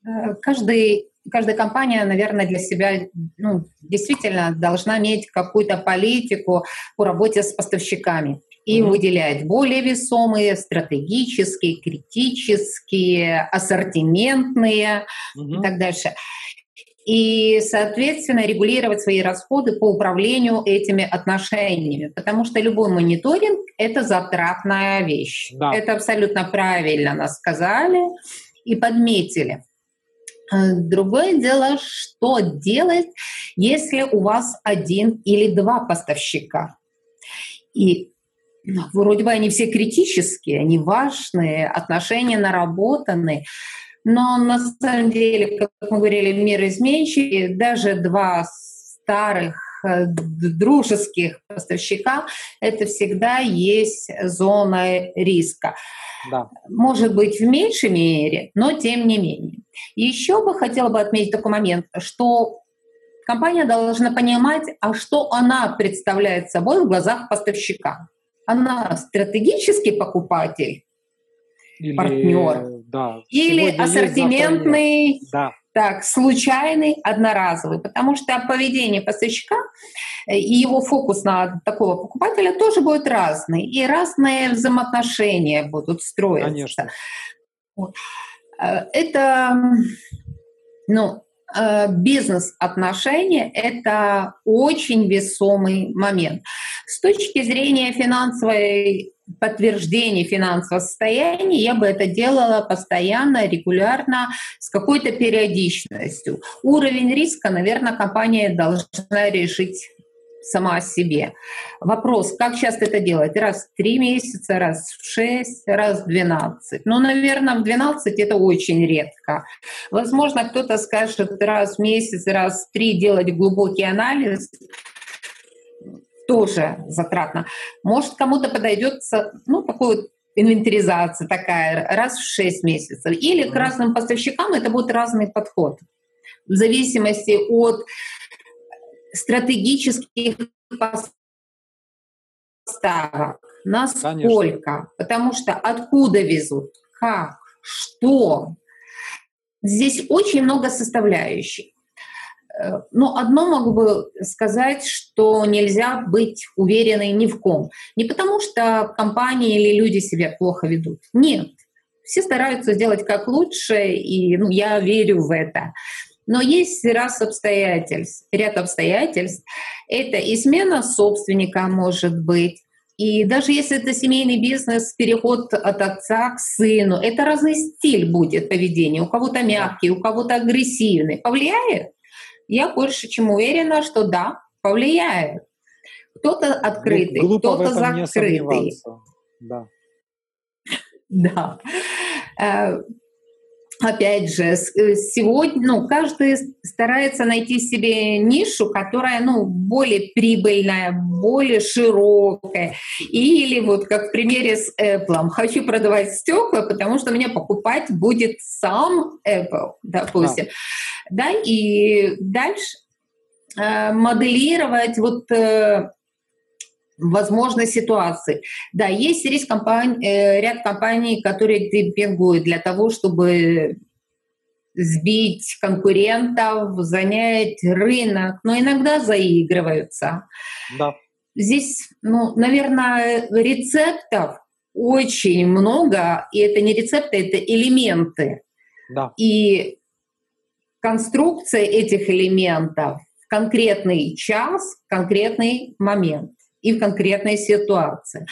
Mm-hmm. Каждый каждая компания, наверное, для себя ну, действительно должна иметь какую-то политику по работе с поставщиками и mm-hmm. выделять более весомые, стратегические, критические, ассортиментные mm-hmm. и так дальше. И, соответственно, регулировать свои расходы по управлению этими отношениями, потому что любой мониторинг — это затратная вещь. Да. Это абсолютно правильно нас сказали и подметили. Э, другое дело, что делать, если у вас один или два поставщика. И ну, вроде бы они все критические, они важные, отношения наработаны, но на самом деле, как мы говорили, мир изменчивый, даже два старых э, дружеских поставщика, это всегда есть зона риска. Да. Может быть, в меньшей мере, но тем не менее. Еще бы хотела бы отметить такой момент, что компания должна понимать, а что она представляет собой в глазах поставщика. Она стратегический покупатель, или, партнер, да, или ассортиментный, да. так, случайный, одноразовый. Потому что поведение поставщика э, и его фокус на такого покупателя тоже будет разный. И разные взаимоотношения будут строиться. Конечно. Вот. Э, это, ну, э, бизнес-отношения – это очень весомый момент. С точки зрения финансовой подтверждения финансового состояния, я бы это делала постоянно, регулярно, с какой-то периодичностью. Уровень риска, наверное, компания должна решить сама себе. Вопрос, как часто это делать? Раз в три месяца, раз в шесть, раз в двенадцать. Ну, наверное, в двенадцать это очень редко. Возможно, кто-то скажет раз в месяц, раз в три делать глубокий анализ, тоже затратно. Может, кому-то подойдется, ну, такой вот инвентаризация такая, раз в шесть месяцев. Или к разным поставщикам это будет разный подход. В зависимости от стратегических поставок. Насколько? Конечно. Потому что откуда везут, как, что. Здесь очень много составляющих. Но одно могу бы сказать, что нельзя быть уверенной ни в ком. Не потому что компании или люди себя плохо ведут. Нет. Все стараются сделать как лучше, и ну, я верю в это. Но есть раз обстоятельств, ряд обстоятельств. Это и смена собственника может быть, и даже если это семейный бизнес, переход от отца к сыну, это разный стиль будет поведения. У кого-то мягкий, у кого-то агрессивный. Повлияет? Я больше чем уверена, что да, повлияет. Кто-то открытый, ну, кто-то закрытый. Да. [laughs] Да. Опять же, э, сегодня, ну, каждый старается найти себе нишу, которая, ну, более прибыльная, более широкая. Или вот как в примере с Apple. Хочу продавать стекла, потому что меня покупать будет сам Apple, допустим. Да, да и дальше э, моделировать вот э, возможной ситуации. Да, есть риск компаний, э, ряд компаний, которые демпингуют для того, чтобы сбить конкурентов, занять рынок, но иногда заигрываются. Да. Здесь, ну, наверное, рецептов очень много, и это не рецепты, это элементы. Да. И конструкция этих элементов в конкретный час, в конкретный момент и в конкретной ситуации.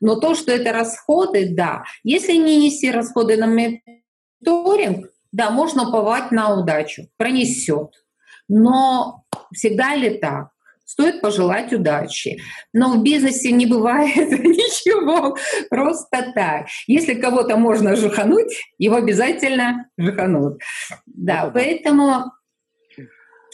Но то, что это расходы, да. Если не нести расходы на мониторинг, да, можно уповать на удачу, пронесет. Но всегда ли так? Стоит пожелать удачи. Но в бизнесе не бывает [laughs] ничего просто так. Если кого-то можно жихануть, его обязательно жиханут. Да, поэтому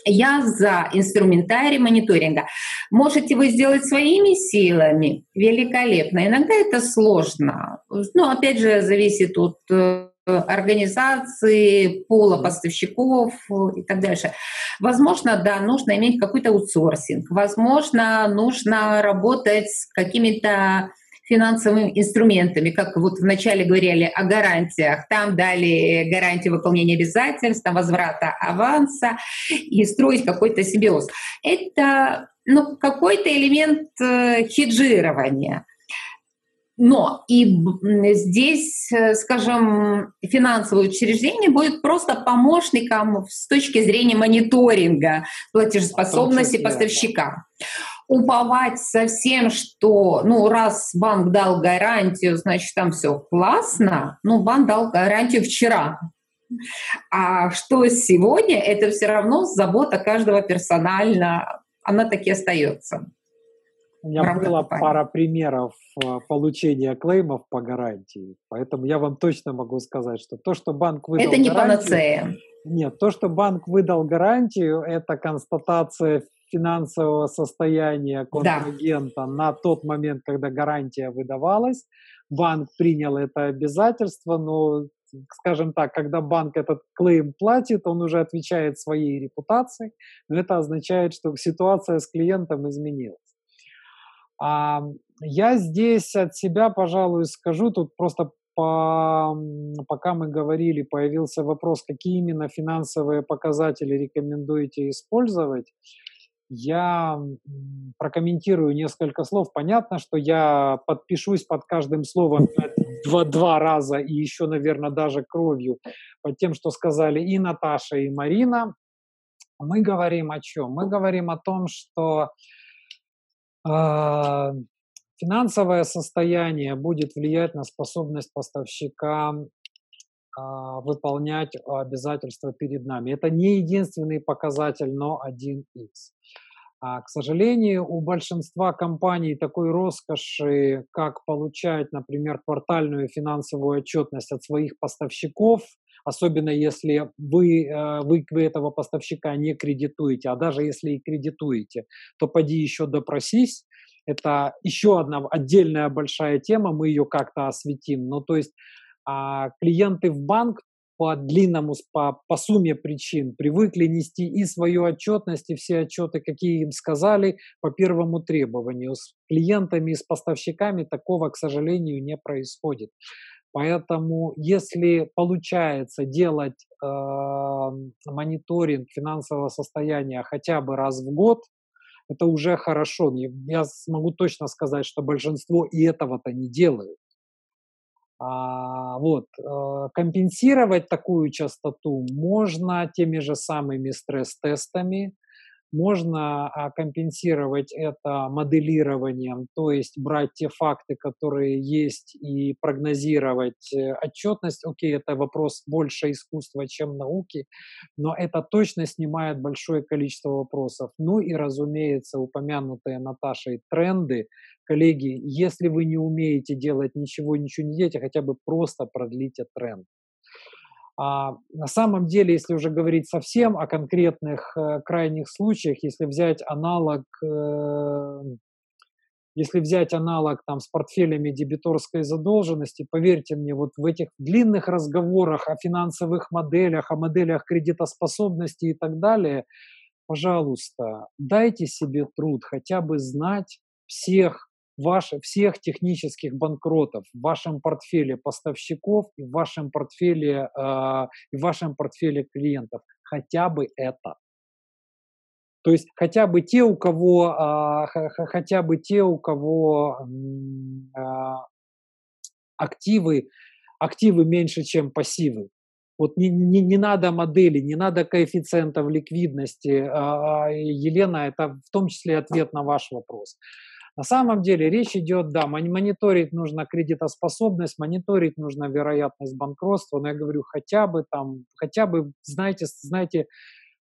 я за инструментарий мониторинга. Можете вы сделать своими силами? Великолепно. Иногда это сложно. Ну, опять же, зависит от э, организации, пола поставщиков и так дальше. Возможно, да, нужно иметь какой-то аутсорсинг. Возможно, нужно работать с какими-то финансовыми инструментами, как вот вначале говорили о гарантиях, там дали гарантию выполнения обязательств, там возврата аванса и строить какой-то симбиоз. Это ну, какой-то элемент э, хеджирования. Но и здесь, э, скажем, финансовое учреждение будет просто помощником с точки зрения мониторинга платежеспособности поставщика уповать совсем, что, ну, раз банк дал гарантию, значит, там все классно, ну, банк дал гарантию вчера. А что сегодня, это все равно забота каждого персонально, она таки остается. У меня была компании. пара примеров э, получения клеймов по гарантии, поэтому я вам точно могу сказать, что то, что банк выдал Это не гарантию, панацея. Нет, то, что банк выдал гарантию, это констатация финансового состояния контрагента да. на тот момент, когда гарантия выдавалась. Банк принял это обязательство, но, скажем так, когда банк этот клейм платит, он уже отвечает своей репутации, но это означает, что ситуация с клиентом изменилась. А я здесь от себя, пожалуй, скажу, тут просто по, пока мы говорили, появился вопрос, какие именно финансовые показатели рекомендуете использовать я прокомментирую несколько слов. Понятно, что я подпишусь под каждым словом [laughs] два, два раза и еще, наверное, даже кровью под тем, что сказали и Наташа, и Марина. Мы говорим о чем? Мы говорим о том, что э, финансовое состояние будет влиять на способность поставщика а, выполнять обязательства перед нами. Это не единственный показатель, но один из. А, к сожалению, у большинства компаний такой роскоши, как получать, например, квартальную финансовую отчетность от своих поставщиков, особенно если вы, э, вы, этого поставщика не кредитуете, а даже если и кредитуете, то поди еще допросись. Это еще одна отдельная большая тема, мы ее как-то осветим. Ну, то есть а клиенты в банк по длинному, по, по сумме причин привыкли нести и свою отчетность, и все отчеты, какие им сказали, по первому требованию. С клиентами и с поставщиками такого, к сожалению, не происходит. Поэтому, если получается делать э, мониторинг финансового состояния хотя бы раз в год, это уже хорошо. Я смогу точно сказать, что большинство и этого-то не делают. А, вот, э, компенсировать такую частоту можно теми же самыми стресс-тестами, можно а, компенсировать это моделированием, то есть брать те факты, которые есть, и прогнозировать э, отчетность. Окей, это вопрос больше искусства, чем науки, но это точно снимает большое количество вопросов. Ну и, разумеется, упомянутые Наташей тренды. Коллеги, если вы не умеете делать ничего, ничего не делайте, хотя бы просто продлите тренд. А на самом деле, если уже говорить совсем о конкретных э, крайних случаях, если взять аналог, э, если взять аналог там с портфелями дебиторской задолженности, поверьте мне, вот в этих длинных разговорах о финансовых моделях, о моделях кредитоспособности и так далее, пожалуйста, дайте себе труд хотя бы знать всех ваши, всех технических банкротов в вашем портфеле поставщиков и в вашем портфеле, э, и в вашем портфеле клиентов. Хотя бы это. То есть хотя бы те, у кого, э, хотя бы те, у кого э, активы, активы меньше, чем пассивы. Вот не, не, не надо модели, не надо коэффициентов ликвидности. Елена, это в том числе ответ на ваш вопрос. На самом деле речь идет, да, мониторить нужно кредитоспособность, мониторить нужно вероятность банкротства, но я говорю, хотя бы там, хотя бы, знаете, знаете,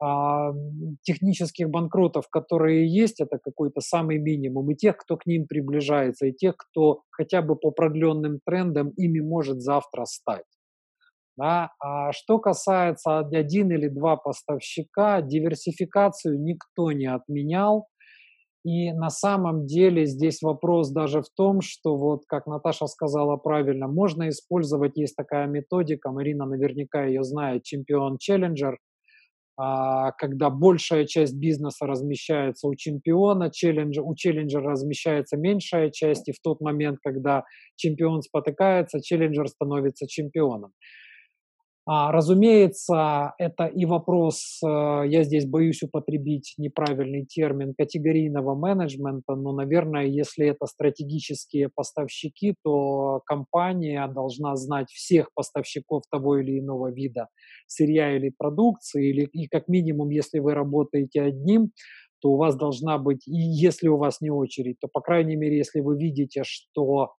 а, технических банкротов, которые есть, это какой-то самый минимум, и тех, кто к ним приближается, и тех, кто хотя бы по продленным трендам ими может завтра стать. Да? А что касается один или два поставщика, диверсификацию никто не отменял. И на самом деле здесь вопрос даже в том, что вот, как Наташа сказала правильно, можно использовать, есть такая методика, Марина наверняка ее знает, чемпион-челленджер, а, когда большая часть бизнеса размещается у чемпиона, челленджер, у челленджера размещается меньшая часть, и в тот момент, когда чемпион спотыкается, челленджер становится чемпионом. А, разумеется, это и вопрос, э, я здесь боюсь употребить неправильный термин, категорийного менеджмента, но, наверное, если это стратегические поставщики, то компания должна знать всех поставщиков того или иного вида сырья или продукции, или, и как минимум, если вы работаете одним, то у вас должна быть, и если у вас не очередь, то, по крайней мере, если вы видите, что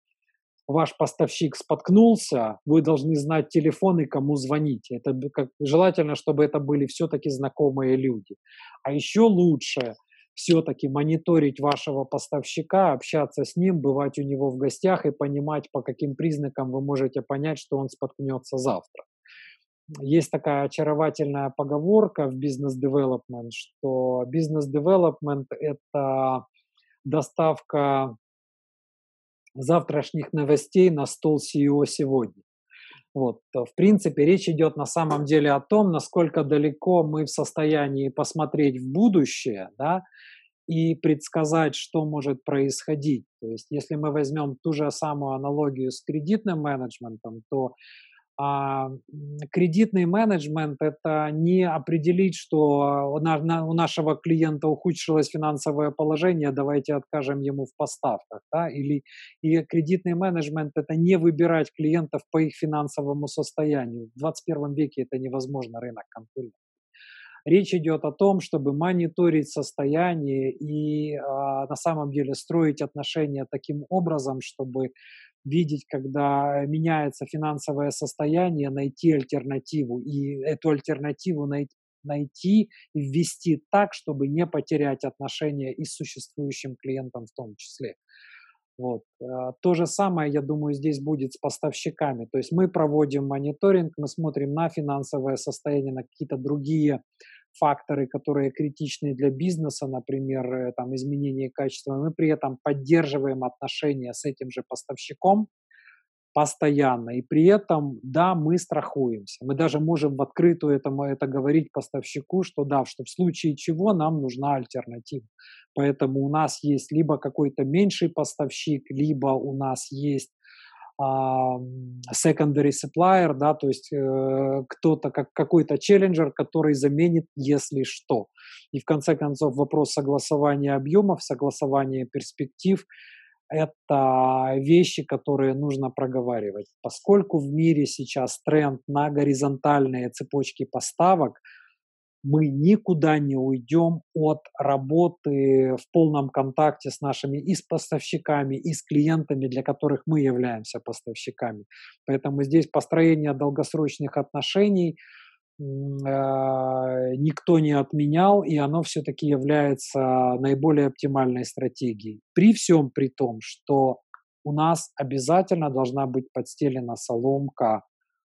ваш поставщик споткнулся, вы должны знать телефон и кому звонить. Это как, желательно, чтобы это были все-таки знакомые люди. А еще лучше все-таки мониторить вашего поставщика, общаться с ним, бывать у него в гостях и понимать, по каким признакам вы можете понять, что он споткнется завтра. Есть такая очаровательная поговорка в бизнес-девелопмент, что бизнес-девелопмент – это доставка завтрашних новостей на стол CEO сегодня. Вот. В принципе, речь идет на самом деле о том, насколько далеко мы в состоянии посмотреть в будущее, да, и предсказать, что может происходить. То есть, если мы возьмем ту же самую аналогию с кредитным менеджментом, то а, кредитный менеджмент – это не определить, что у нашего клиента ухудшилось финансовое положение, давайте откажем ему в поставках. Да? Или и кредитный менеджмент – это не выбирать клиентов по их финансовому состоянию. В 21 веке это невозможно, рынок конкурентный. Речь идет о том, чтобы мониторить состояние и а, на самом деле строить отношения таким образом, чтобы видеть, когда меняется финансовое состояние, найти альтернативу и эту альтернативу найти и ввести так, чтобы не потерять отношения и с существующим клиентом в том числе. Вот. А, то же самое, я думаю, здесь будет с поставщиками. То есть мы проводим мониторинг, мы смотрим на финансовое состояние, на какие-то другие факторы, которые критичны для бизнеса, например, э, там, изменение качества. Мы при этом поддерживаем отношения с этим же поставщиком, постоянно. И при этом, да, мы страхуемся. Мы даже можем в открытую это, это говорить поставщику, что да, что в случае чего нам нужна альтернатива. Поэтому у нас есть либо какой-то меньший поставщик, либо у нас есть secondary supplier, да, то есть э, кто-то, как какой-то челленджер, который заменит, если что. И в конце концов вопрос согласования объемов, согласования перспектив это вещи, которые нужно проговаривать. Поскольку в мире сейчас тренд на горизонтальные цепочки поставок, мы никуда не уйдем от работы в полном контакте с нашими и с поставщиками, и с клиентами, для которых мы являемся поставщиками. Поэтому здесь построение долгосрочных отношений – а, никто не отменял, и оно все-таки является наиболее оптимальной стратегией. При всем при том, что у нас обязательно должна быть подстелена соломка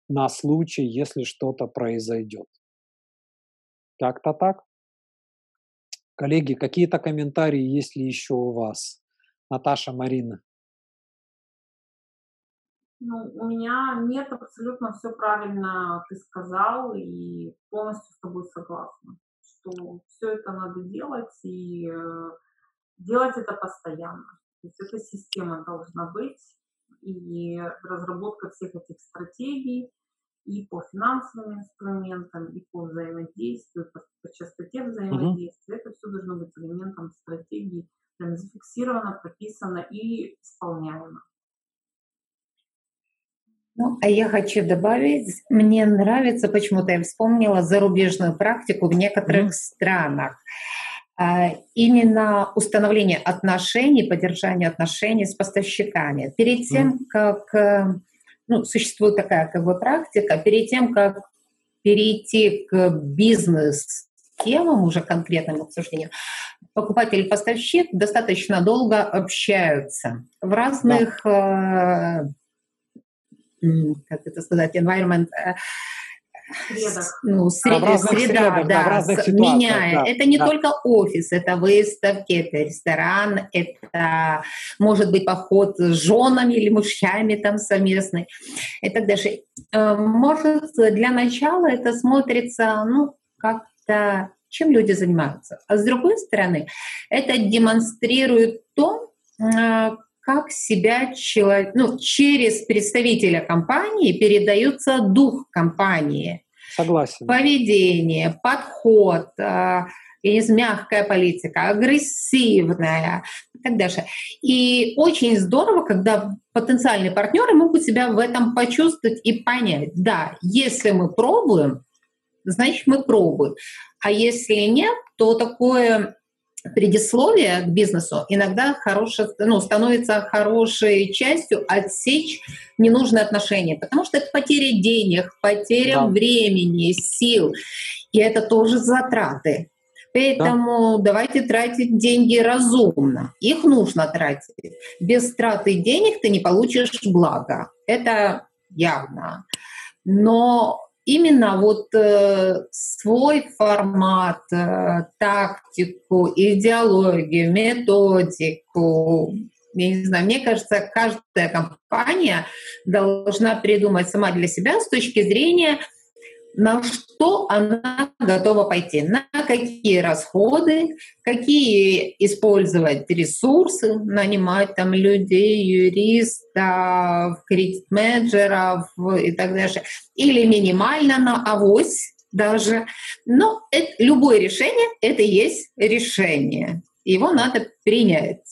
на случай, если что-то произойдет. Как-то так. Коллеги, какие-то комментарии есть ли еще у вас? Наташа, Марина. Ну, у меня нет абсолютно все правильно ты сказал и полностью с тобой согласна, что все это надо делать и э, делать это постоянно. То есть эта система должна быть и разработка всех этих стратегий и по финансовым инструментам, и по взаимодействию, по, по частоте взаимодействия. Mm-hmm. Это все должно быть элементом стратегии, прям зафиксировано, прописано и исполняемо. Ну, а я хочу добавить, мне нравится, почему-то я вспомнила зарубежную практику в некоторых mm. странах. А, именно установление отношений, поддержание отношений с поставщиками. Перед тем, mm. как ну, существует такая как бы практика, перед тем, как перейти к бизнес темам, уже конкретным обсуждениям, покупатель и поставщик достаточно долго общаются в разных да. как это сказать, environment, э, средах. Ну, сред, а среда, средах, да, да, в меняя. Да, это не да. только офис, это выставки, это ресторан, это может быть поход с женами или мужьями там совместный так далее. Э, может, для начала это смотрится, ну, как-то чем люди занимаются. А с другой стороны, это демонстрирует то, э, как себя человек, ну, через представителя компании передается дух компании. Согласен. Поведение, подход, а, есть мягкая политика, агрессивная и так дальше. И очень здорово, когда потенциальные партнеры могут себя в этом почувствовать и понять. Да, если мы пробуем, значит мы пробуем. А если нет, то такое предисловие к бизнесу иногда хорошее, ну, становится хорошей частью отсечь ненужные отношения, потому что это потеря денег, потеря да. времени, сил, и это тоже затраты. Поэтому да. давайте тратить деньги разумно. Их нужно тратить. Без траты денег ты не получишь блага. Это явно. Но именно вот э, свой формат, э, тактику, идеологию, методику, я не знаю, мне кажется, каждая компания должна придумать сама для себя с точки зрения на что она готова пойти, на какие расходы, какие использовать ресурсы, нанимать там людей, юристов, кредит-менеджеров и так далее, или минимально на авось даже. Но это, любое решение — это есть решение. Его надо принять.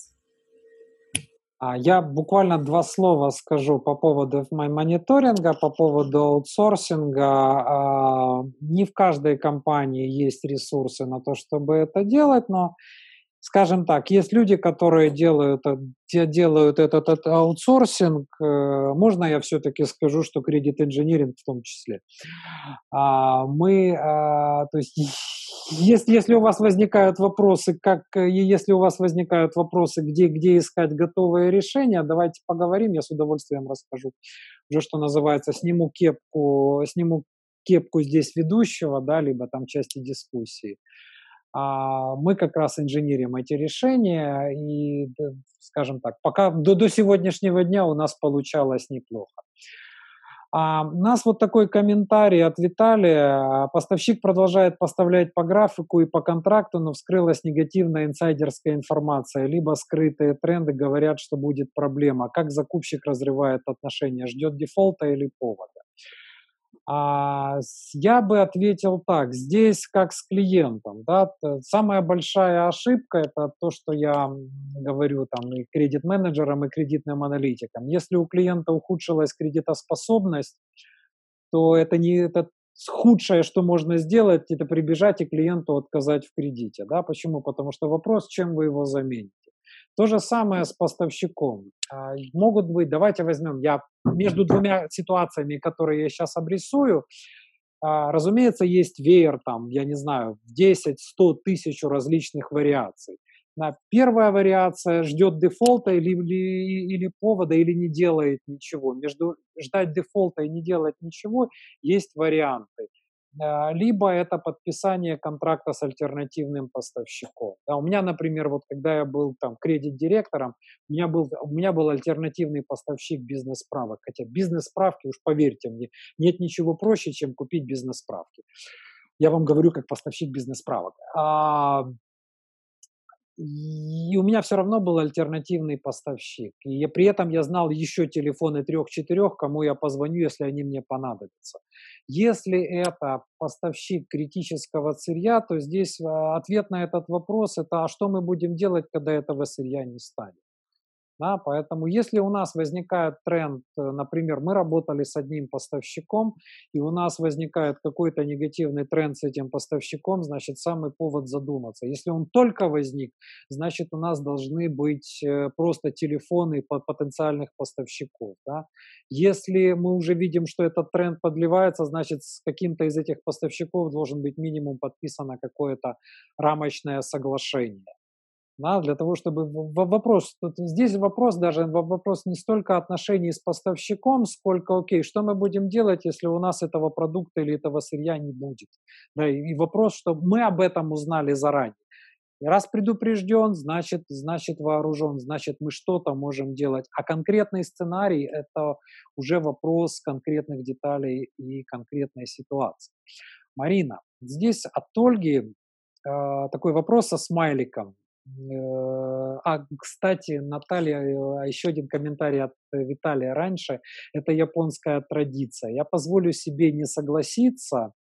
А, я буквально два слова скажу по поводу мониторинга, по поводу аутсорсинга. А, не в каждой компании есть ресурсы на то, чтобы это делать, но скажем так, есть люди, которые делают, делают этот, этот аутсорсинг. Э, можно я все-таки скажу, что кредит инжиниринг в том числе. А, мы, то есть если, если у вас возникают вопросы, как, если у вас возникают вопросы, где, где искать готовые решения, давайте поговорим, я с удовольствием расскажу. Уже что называется, сниму кепку, сниму кепку здесь ведущего, да, либо там части дискуссии. А мы как раз инженерим эти решения, и, скажем так, пока до, до сегодняшнего дня у нас получалось неплохо. А у нас вот такой комментарий от Виталия. Поставщик продолжает поставлять по графику и по контракту, но вскрылась негативная инсайдерская информация, либо скрытые тренды говорят, что будет проблема. Как закупщик разрывает отношения? Ждет дефолта или повода? А, я бы ответил так, здесь как с клиентом, да, самая большая ошибка это то, что я говорю там и кредит-менеджерам, и кредитным аналитикам. Если у клиента ухудшилась кредитоспособность, то это не это худшее, что можно сделать, это прибежать и клиенту отказать в кредите, да, почему? Потому что вопрос, чем вы его замените. То же самое с поставщиком. А, могут быть, давайте возьмем, я между двумя ситуациями, которые я сейчас обрисую, а, разумеется, есть веер там, я не знаю, в 10, 100 тысяч различных вариаций. Первая вариация ждет дефолта или, или, или повода, или не делает ничего. Между ждать дефолта и не делать ничего есть варианты. А, либо это подписание контракта с альтернативным поставщиком. Да, у меня, например, вот когда я был там кредит-директором, у меня был, у меня был альтернативный поставщик бизнес-справок. Хотя бизнес-справки, уж поверьте мне, нет ничего проще, чем купить бизнес-справки. Я вам говорю как поставщик бизнес-справок. А, и у меня все равно был альтернативный поставщик. И я, при этом я знал еще телефоны трех-четырех, кому я позвоню, если они мне понадобятся. Если это поставщик критического сырья, то здесь а, ответ на этот вопрос – это а что мы будем делать, когда этого сырья не станет? Да, поэтому если у нас возникает тренд, э, например, мы работали с одним поставщиком, и у нас возникает какой-то негативный тренд с этим поставщиком, значит, самый повод задуматься. Если он только возник, значит, у нас должны быть э, просто телефоны потенциальных поставщиков. Да? Если мы уже видим, что этот тренд подливается, значит, с каким-то из этих поставщиков должен быть минимум подписано какое-то рамочное соглашение да, для того, чтобы вопрос, тут здесь вопрос даже, вопрос не столько отношений с поставщиком, сколько, окей, что мы будем делать, если у нас этого продукта или этого сырья не будет. Да, и вопрос, что мы об этом узнали заранее. И раз предупрежден, значит, значит вооружен, значит мы что-то можем делать. А конкретный сценарий – это уже вопрос конкретных деталей и конкретной ситуации. Марина, здесь от Ольги э, такой вопрос со смайликом. Э, а, кстати, Наталья, э, еще один комментарий от Виталия раньше. Это японская традиция. Я позволю себе не согласиться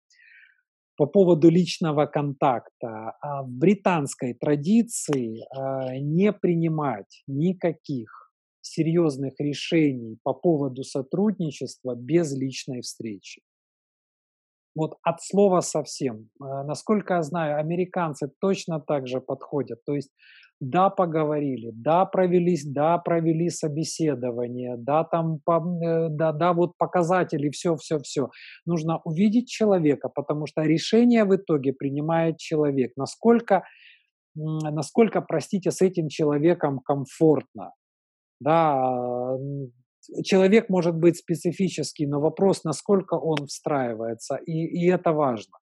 по поводу личного контакта. А в британской традиции а, не принимать никаких серьезных решений по поводу сотрудничества без личной встречи. Вот от слова совсем. Э, насколько я знаю, американцы точно так же подходят. То есть да, поговорили, да, провелись, да, провели собеседование, да, там, э, да, да, вот показатели, все, все, все. Нужно увидеть человека, потому что решение в итоге принимает человек. Насколько, насколько, простите, с этим человеком комфортно. Да, человек может быть специфический, но вопрос, насколько он встраивается, и, и это важно.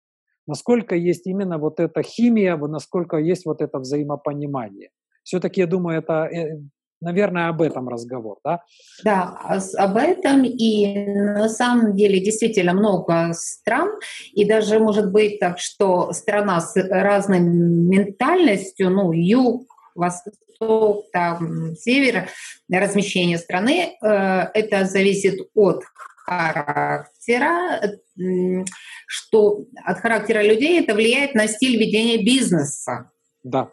Насколько есть именно вот эта химия, насколько есть вот это взаимопонимание. Все-таки, я думаю, это, э, наверное, об этом разговор, да? Да, об этом, и на самом деле действительно много стран, и даже может быть так, что страна с разной ментальностью, ну, юг, восток, там, север, размещение страны. Э, это зависит от характера, что от характера людей это влияет на стиль ведения бизнеса. Да.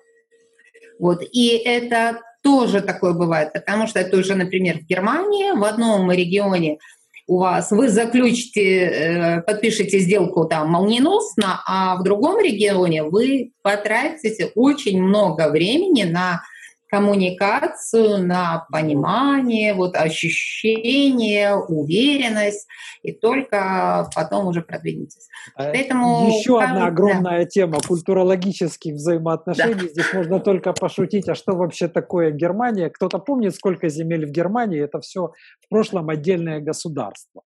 Вот, и это тоже такое бывает, потому что это уже, например, в Германии, в одном регионе у вас, вы заключите, э, подпишете сделку там молниеносно, а в другом регионе вы потратите очень много времени на коммуникацию, на понимание, вот ощущение, уверенность, и только потом уже продвинетесь. А Поэтому еще одна огромная тема культурологических взаимоотношений. Да. Здесь можно только пошутить, а что вообще такое Германия? Кто-то помнит, сколько земель в Германии? Это все в прошлом отдельное государство.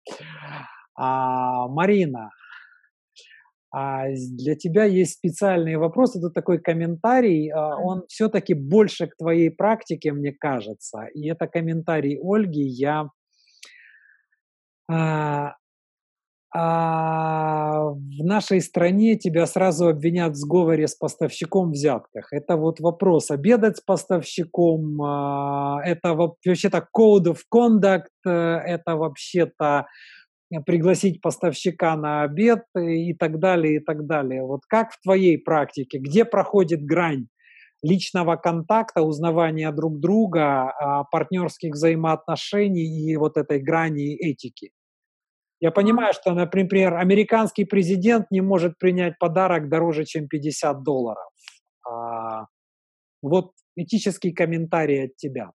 А, Марина, а для тебя есть специальные вопросы, тут такой комментарий, а, он все-таки больше к твоей практике, мне кажется. И это комментарий Ольги. Я а, а в нашей стране тебя сразу обвинят в сговоре с поставщиком в взятках. Это вот вопрос обедать с поставщиком, а, это вообще-то code of conduct, э, это вообще-то пригласить поставщика на обед и так далее, и так далее. Вот как в твоей практике, где проходит грань личного контакта, узнавания друг друга, а, партнерских взаимоотношений и вот этой грани этики? Я понимаю, что, например, американский президент не может принять подарок дороже, чем 50 долларов. А, вот этический комментарий от тебя.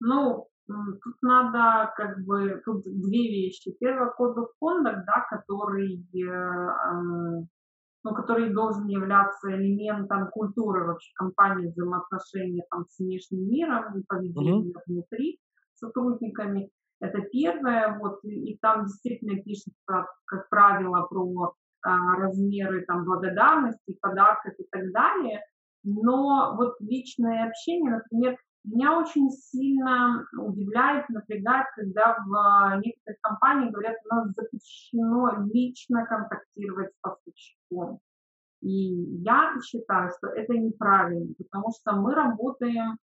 Ну, Тут надо как бы, тут две вещи. Первый код of conduct, да, который, э, ну, который должен являться элементом культуры вообще компании, взаимоотношения там с внешним миром и поведения mm-hmm. внутри сотрудниками. Это первое, вот, и там действительно пишется, как правило, про а, размеры там благодарности, подарков и так далее. Но вот личное общение, например, меня очень сильно удивляет, напрягает, когда в а, некоторых компаниях говорят, у нас запрещено лично контактировать с поставщиком. И я считаю, что это неправильно, потому что мы работаем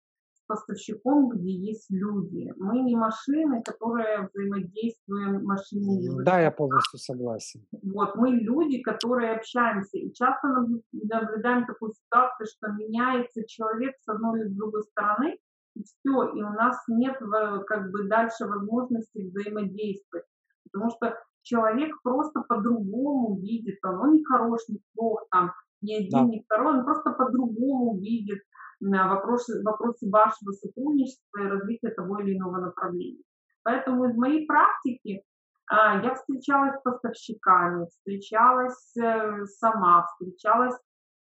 поставщиком, где есть люди. Мы не машины, которые взаимодействуем машиной. Да, я полностью согласен. Вот, мы люди, которые общаемся. И часто наблюдаем такую ситуацию, что меняется человек с одной или с другой стороны, и все, и у нас нет как бы дальше возможности взаимодействовать, потому что человек просто по-другому видит, он не хорош, не плох, там, ни один, да. ни второй, он просто по-другому видит вопросы, вопросы вашего сотрудничества и развития того или иного направления. Поэтому из моей практики а, я встречалась с поставщиками, встречалась э, сама, встречалась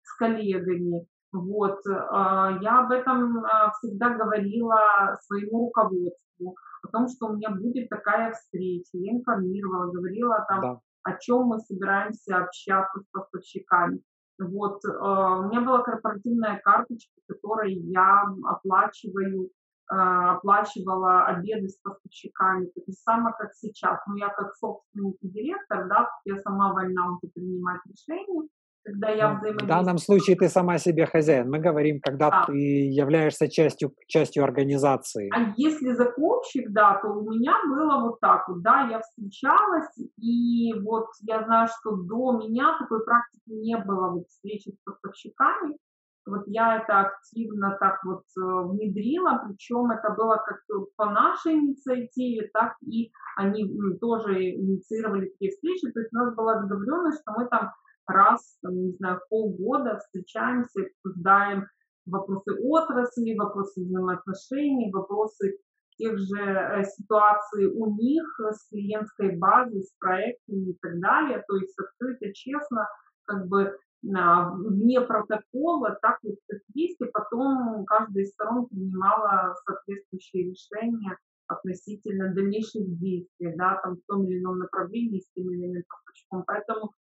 с коллегами, вот, а, я об этом а, всегда говорила своему руководству, о том, что у меня будет такая встреча. Я информировала, говорила там, да. о чем мы собираемся общаться с поставщиками. Вот, а, у меня была корпоративная карточка, которой я оплачиваю оплачивала обеды с поставщиками, так же самое, как сейчас. Но я как собственник и директор, да, я сама вольна уже принимать решения, когда я взаимодействую. В данном случае ты сама себе хозяин. Мы говорим, когда да. ты являешься частью, частью организации. А если закупщик, да, то у меня было вот так вот, да, я встречалась, и вот я знаю, что до меня такой практики не было, вот встречи с поставщиками, вот я это активно так вот э, внедрила, причем это было как по нашей инициативе, так и они тоже инициировали такие встречи, то есть у нас была договоренность, что мы там раз, там, не знаю, полгода встречаемся, обсуждаем вопросы отрасли, вопросы взаимоотношений, вопросы тех же э, ситуаций у них с клиентской базой, с проектами и так далее. То есть открыто, честно, как бы вне протокола, так вот как есть, и потом каждая из сторон принимала соответствующие решения относительно дальнейших действий, да, там в том или ином направлении с тем или иным поставщиком. Поэтому а,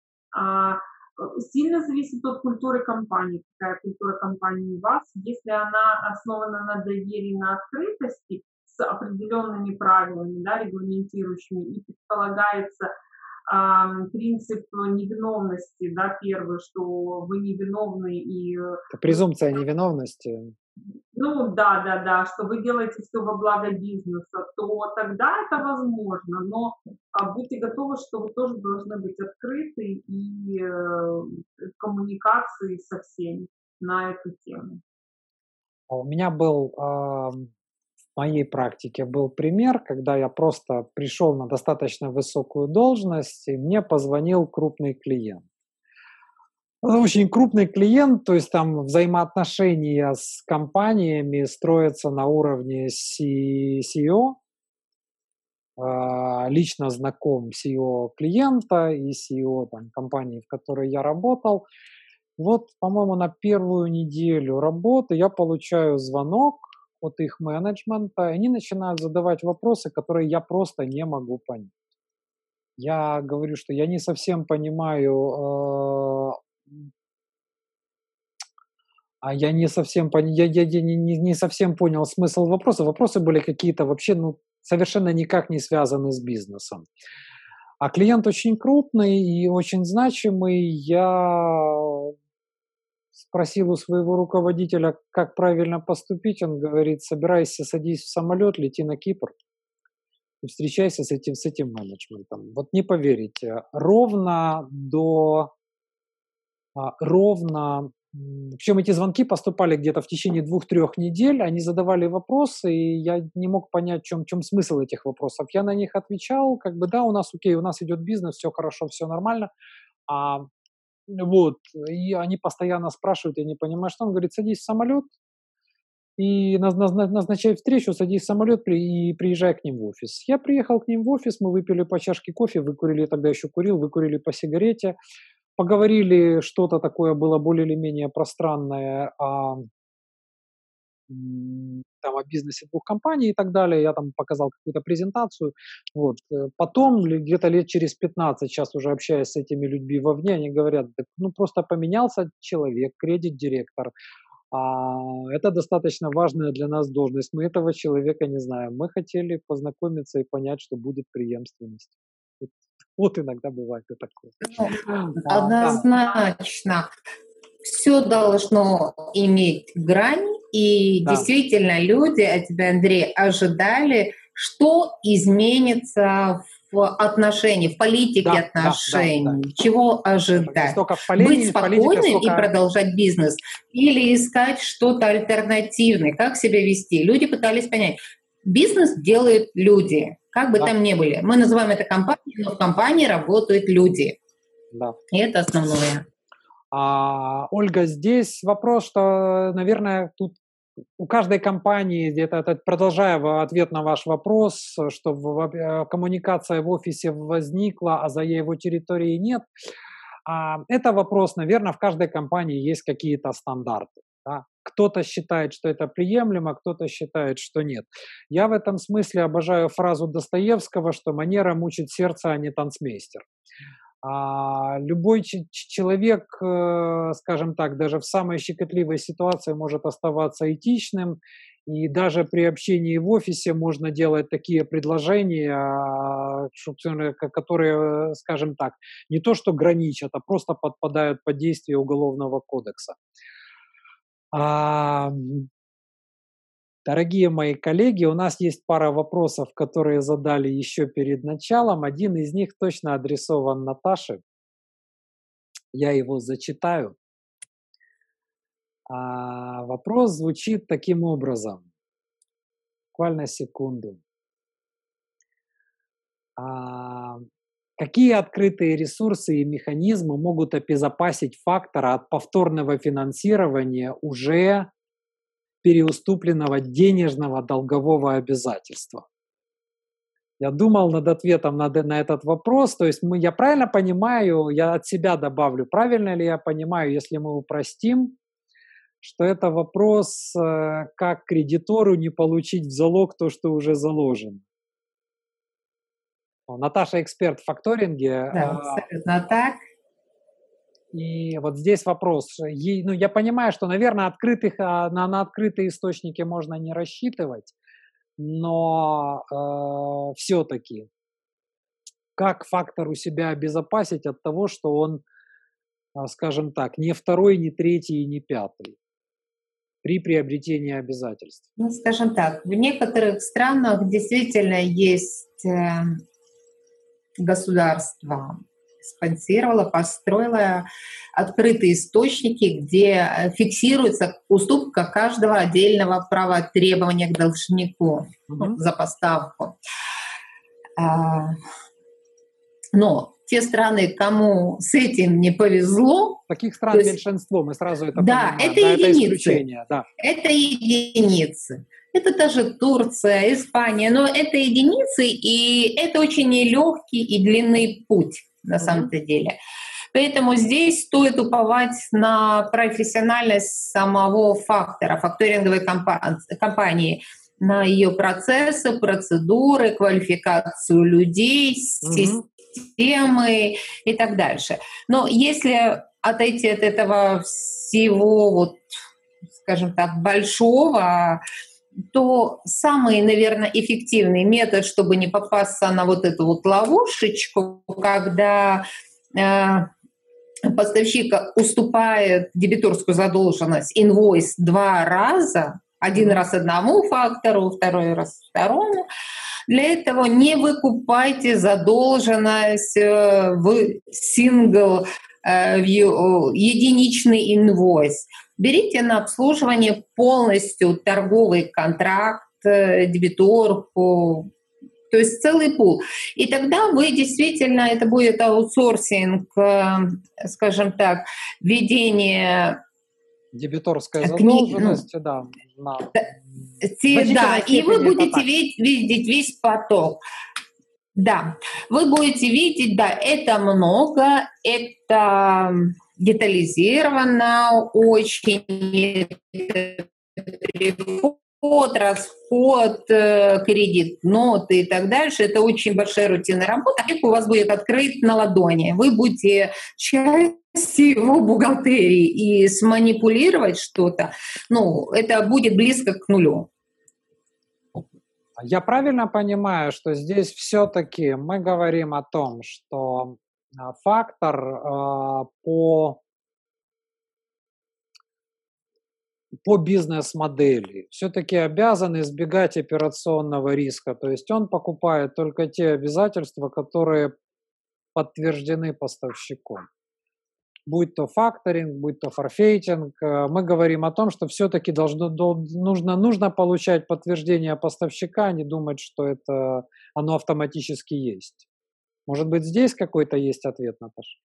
сильно зависит от культуры компании, какая культура компании у вас. Если она основана на доверии, на открытости с определенными правилами, да, регламентирующими, и предполагается э, принцип невиновности, да, первый, что вы невиновны и... Это презумпция невиновности ну да, да, да, что вы делаете все во благо бизнеса, то тогда это возможно, но а, будьте готовы, что вы тоже должны быть открыты и э, коммуникации со всеми на эту тему. У меня был в моей практике был пример, когда я просто пришел на достаточно высокую должность, и мне позвонил крупный клиент. Очень крупный клиент, то есть там взаимоотношения с компаниями строятся на уровне CEO, а, лично знаком CEO клиента и CEO там, компании, в которой я работал. Вот, по-моему, на первую неделю работы я получаю звонок от их менеджмента, и они начинают задавать вопросы, которые я просто не могу понять. Я говорю, что я не совсем понимаю, э, а я не совсем, я, я, я не, не совсем понял смысл вопроса. Вопросы были какие-то вообще, ну, совершенно никак не связаны с бизнесом. А клиент очень крупный и очень значимый. Я спросил у своего руководителя, как правильно поступить. Он говорит, собирайся, садись в самолет, лети на Кипр и встречайся с этим, с этим менеджментом. Вот не поверите, ровно до ровно причем эти звонки поступали где-то в течение двух-трех недель, они задавали вопросы, и я не мог понять, в чем, чем смысл этих вопросов. Я на них отвечал, как бы, да, у нас окей, у нас идет бизнес, все хорошо, все нормально. А, вот, и они постоянно спрашивают, я не понимаю, что он говорит, садись в самолет и назначай встречу, садись в самолет и приезжай к ним в офис. Я приехал к ним в офис, мы выпили по чашке кофе, выкурили, тогда еще курил, выкурили по сигарете, поговорили, что-то такое было более или менее пространное о, там, о бизнесе двух компаний и так далее. Я там показал какую-то презентацию. Вот. Э, потом, где-то лет через 15, сейчас уже общаясь с этими людьми вовне, они говорят, ну просто поменялся человек, кредит-директор, а, это достаточно важная для нас должность. Мы этого человека не знаем. Мы хотели познакомиться и понять, что будет преемственность. Вот иногда бывает и такое. Ну, однозначно. Все должно иметь грань, и да. действительно люди от тебя, Андрей, ожидали, что изменится в отношении, в политике да, отношений, да, да, да. чего ожидать. Полей, Быть спокойным столько... и продолжать бизнес или искать что-то альтернативное, как себя вести. Люди пытались понять, бизнес делают люди, как бы да. там ни были. Мы называем это компанией, но в компании работают люди. Да. И это основное. А, Ольга, здесь вопрос, что, наверное, тут у каждой компании, где-то продолжая ответ на ваш вопрос, что э, коммуникация в офисе возникла, а за его территорией нет, а, это вопрос, наверное, в каждой компании есть какие-то стандарты. Да? Кто-то считает, что это приемлемо, кто-то считает, что нет. Я в этом смысле обожаю фразу Достоевского, что манера мучит сердце, а не танцмейстер. А любой человек, э, скажем так, даже в самой щекотливой ситуации может оставаться этичным, и даже при общении в офисе можно делать такие предложения, которые, скажем так, не то что граничат, а просто подпадают под действие Уголовного кодекса. А, дорогие мои коллеги, у нас есть пара вопросов, которые задали еще перед началом. Один из них точно адресован Наташе. Я его зачитаю. А, вопрос звучит таким образом. Буквально секунду. А, Какие открытые ресурсы и механизмы могут обезопасить фактора от повторного финансирования уже переуступленного денежного долгового обязательства? Я думал над ответом на, на этот вопрос. То есть мы, я правильно понимаю, я от себя добавлю, правильно ли я понимаю, если мы упростим, что это вопрос, э, как кредитору не получить в залог то, что уже заложено. Наташа эксперт в факторинге. Да, а, абсолютно так. И вот здесь вопрос. Ну, я понимаю, что, наверное, открытых, а, на, на открытые источники можно не рассчитывать, но э, все-таки как фактор у себя обезопасить от того, что он, скажем так, не второй, не третий и не пятый при приобретении обязательств? Ну, скажем так, в некоторых странах действительно есть э, государства спонсировала, построила открытые источники, где фиксируется уступка каждого отдельного права требования к должнику mm-hmm. за поставку. А, но те страны, кому с этим не повезло... Таких стран есть, меньшинство, мы сразу это да, понимаем. Это да, единицы. Это, да. это единицы. Это даже Турция, Испания, но это единицы, и это очень нелегкий и длинный путь на mm-hmm. самом-то деле. Поэтому здесь стоит уповать на профессиональность самого фактора, факторинговой компании, на ее процессы, процедуры, квалификацию людей, mm-hmm системы и так дальше. Но если отойти от этого всего, вот, скажем так, большого, то самый, наверное, эффективный метод, чтобы не попасться на вот эту вот ловушечку, когда э, поставщик уступает дебиторскую задолженность, инвойс два раза, один раз одному фактору, второй раз второму, для этого не выкупайте задолженность э, в сингл, э, в единичный инвойс. Берите на обслуживание полностью торговый контракт, э, дебиторку, то есть целый пул. И тогда вы действительно, это будет аутсорсинг, скажем так, ведение Дебиторская задолженность, кни... да. На... Да, и вы будете видеть, видеть весь поток. Да, вы будете видеть, да, это много, это детализировано очень, вход, расход, э, кредит, ноты и так дальше. Это очень большая рутинная работа. Их у вас будет открыт на ладони. Вы будете часть его бухгалтерии и сманипулировать что-то, ну, это будет близко к нулю. Я правильно понимаю, что здесь все-таки мы говорим о том, что а, фактор э, по по бизнес-модели все-таки обязан избегать операционного риска. То есть он покупает только те обязательства, которые подтверждены поставщиком. Будь то факторинг, будь то форфейтинг, э, мы говорим о том, что все-таки должно, нужно, нужно получать подтверждение поставщика, а не думать, что это оно автоматически есть. Может быть, здесь какой-то есть ответ, Наташа?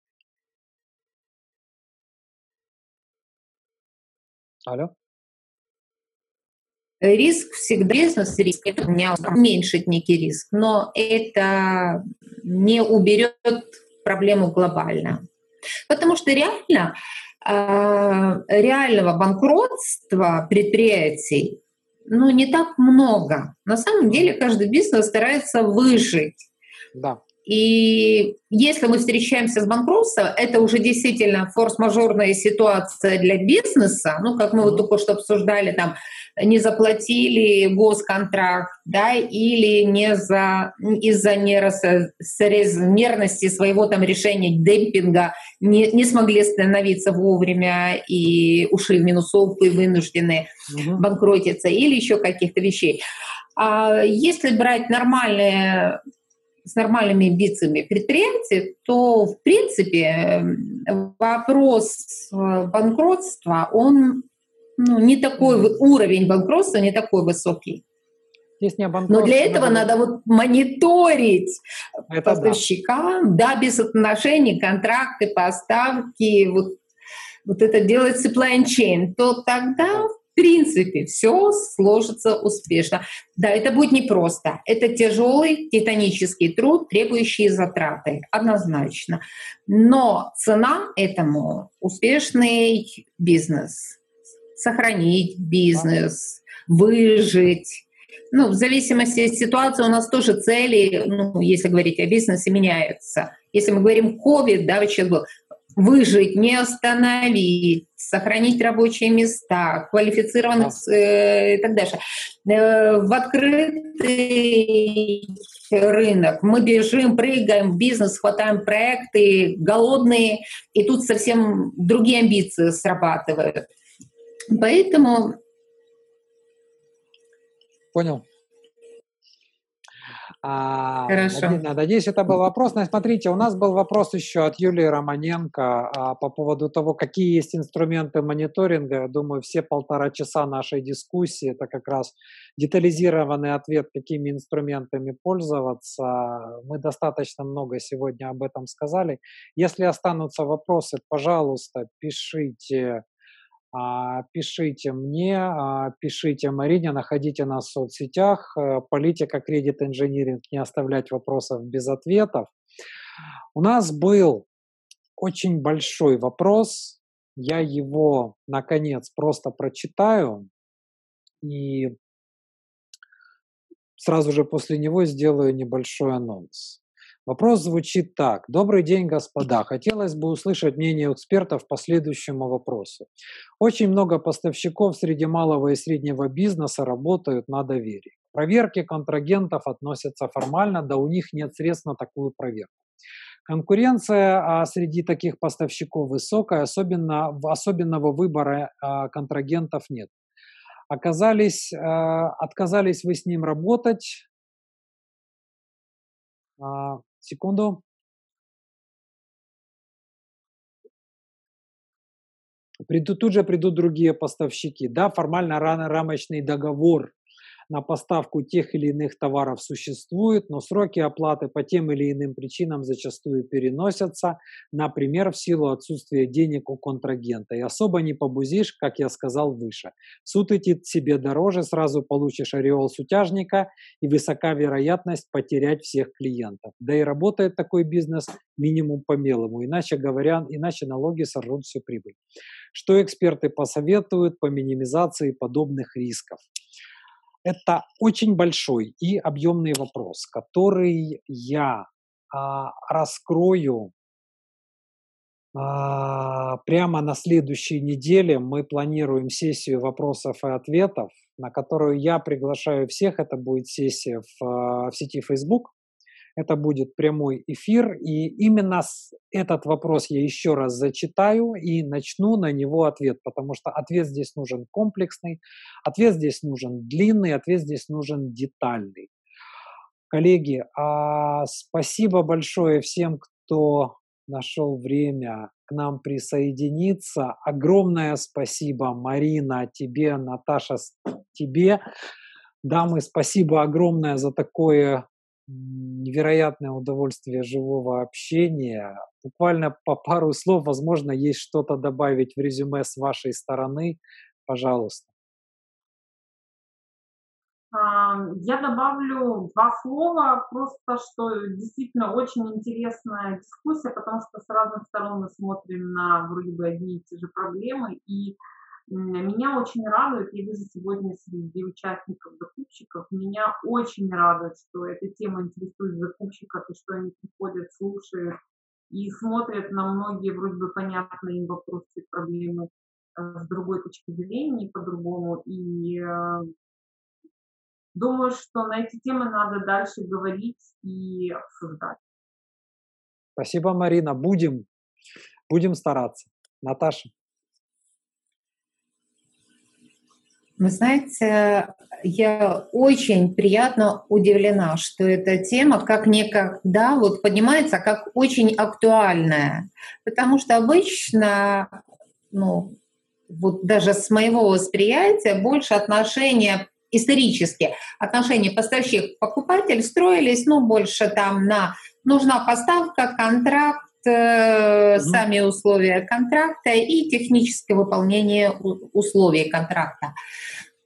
Алло? Риск всегда, бизнес-риск, это у меня уменьшит некий риск, но это не уберет проблему глобально. Потому что реально, э, реального банкротства предприятий ну, не так много. На самом деле каждый бизнес старается выжить. Да. И если мы встречаемся с банкротством, это уже действительно форс-мажорная ситуация для бизнеса, ну, как мы вот только что обсуждали, там, не заплатили госконтракт, да, или не за, из-за неразмерности своего там решения демпинга не, не смогли остановиться вовремя и ушли в минусовку и вынуждены угу. банкротиться, или еще каких-то вещей. А если брать нормальные с нормальными амбициями предприятий, то, в принципе, вопрос э, банкротства, он ну, не такой, уровень банкротства не такой высокий. Здесь не Но для этого надо, надо вот мониторить это поставщика, да. да, без отношений, контракты, поставки, вот, вот это делать supply chain, то тогда принципе все сложится успешно. Да, это будет непросто. Это тяжелый титанический труд, требующий затраты, однозначно. Но цена этому успешный бизнес. Сохранить бизнес, выжить. Ну, в зависимости от ситуации у нас тоже цели, ну, если говорить о бизнесе, меняются. Если мы говорим COVID, да, вот сейчас был, выжить, не остановить, сохранить рабочие места, квалифицированных э, и так дальше. Э, в открытый рынок мы бежим, прыгаем в бизнес, хватаем проекты, голодные, и тут совсем другие амбиции срабатывают. Поэтому... Понял. А, Хорошо. Надеюсь, это был вопрос. Но смотрите, у нас был вопрос еще от Юлии Романенко а, по поводу того, какие есть инструменты мониторинга. Я думаю, все полтора часа нашей дискуссии это как раз детализированный ответ, какими инструментами пользоваться. Мы достаточно много сегодня об этом сказали. Если останутся вопросы, пожалуйста, пишите пишите мне, а, пишите Марине, находите нас в соцсетях. Э, политика кредит инжиниринг, не оставлять вопросов без ответов. У нас был очень большой вопрос. Я его, наконец, просто прочитаю и сразу же после него сделаю небольшой анонс. Вопрос звучит так. Добрый день, господа. Хотелось бы услышать мнение экспертов по следующему вопросу. Очень много поставщиков среди малого и среднего бизнеса работают на доверии. Проверки контрагентов относятся формально, да у них нет средств на такую проверку. Конкуренция а, среди таких поставщиков высокая, особенно, особенного выбора а, контрагентов нет. Оказались, а, отказались вы с ним работать, Секунду. Придут, тут же придут другие поставщики. Да, формально рамочный договор на поставку тех или иных товаров существует, но сроки оплаты по тем или иным причинам зачастую переносятся, например, в силу отсутствия денег у контрагента. И особо не побузишь, как я сказал выше. Суд идти себе дороже, сразу получишь ореол сутяжника и высока вероятность потерять всех клиентов. Да и работает такой бизнес минимум по мелому, иначе говоря, иначе налоги сожрут всю прибыль. Что эксперты посоветуют по минимизации подобных рисков? Это очень большой и объемный вопрос, который я а, раскрою а, прямо на следующей неделе. Мы планируем сессию вопросов и ответов, на которую я приглашаю всех. Это будет сессия в, в сети Facebook. Это будет прямой эфир, и именно этот вопрос я еще раз зачитаю и начну на него ответ, потому что ответ здесь нужен комплексный, ответ здесь нужен длинный, ответ здесь нужен детальный. Коллеги, а спасибо большое всем, кто нашел время к нам присоединиться. Огромное спасибо, Марина, тебе, Наташа, тебе. Дамы, спасибо огромное за такое невероятное удовольствие живого общения. Буквально по пару слов, возможно, есть что-то добавить в резюме с вашей стороны. Пожалуйста. Я добавлю два слова, просто что действительно очень интересная дискуссия, потому что с разных сторон мы смотрим на вроде бы одни и те же проблемы, и меня очень радует, я вижу сегодня среди участников закупщиков, меня очень радует, что эта тема интересует закупщиков, и что они приходят, слушают и смотрят на многие вроде бы понятные им вопросы и проблемы э, с другой точки зрения, по-другому. И э, думаю, что на эти темы надо дальше говорить и обсуждать. Спасибо, Марина. Будем, будем стараться. Наташа. Вы знаете, я очень приятно удивлена, что эта тема как никогда вот поднимается как очень актуальная, потому что обычно, ну, вот даже с моего восприятия больше отношения исторически отношения поставщик-покупатель строились, ну, больше там на нужна поставка, контракт. Сами условия контракта и техническое выполнение условий контракта.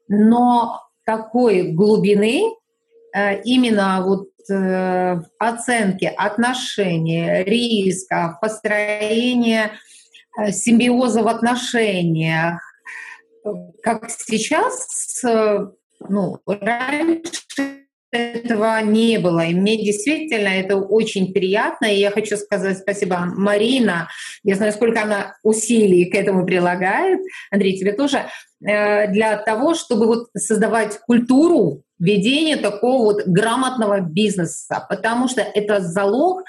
Но такой глубины э, именно вот э, оценки отношения, риска, построения симбиоза в отношениях, как сейчас, ну, раньше этого не было. И мне действительно это очень приятно. И я хочу сказать спасибо Марина. Я знаю, сколько она усилий к этому прилагает. Андрей, тебе тоже. Э, для того, чтобы вот создавать культуру ведения такого вот грамотного бизнеса, потому что это залог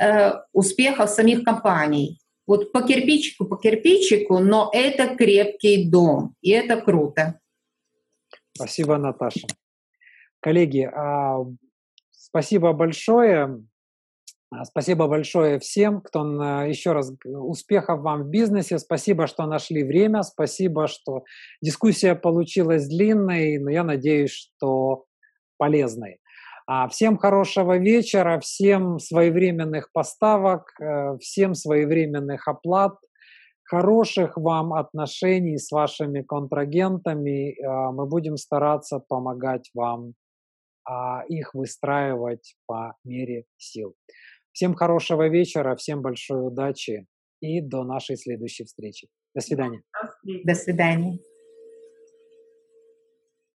э, успеха самих компаний. Вот по кирпичику, по кирпичику, но это крепкий дом, и это круто. Спасибо, Наташа. Коллеги, а, Спасибо большое. А, спасибо большое всем, кто еще раз успехов вам в бизнесе. Спасибо, что нашли время. Спасибо, что дискуссия получилась длинной, но я надеюсь, что полезной. А, всем хорошего вечера, всем своевременных поставок, э, всем своевременных оплат, хороших вам отношений с вашими контрагентами. Мы будем стараться помогать вам их выстраивать по мере сил. Всем хорошего вечера, всем большой удачи и до нашей следующей встречи. До свидания. До свидания.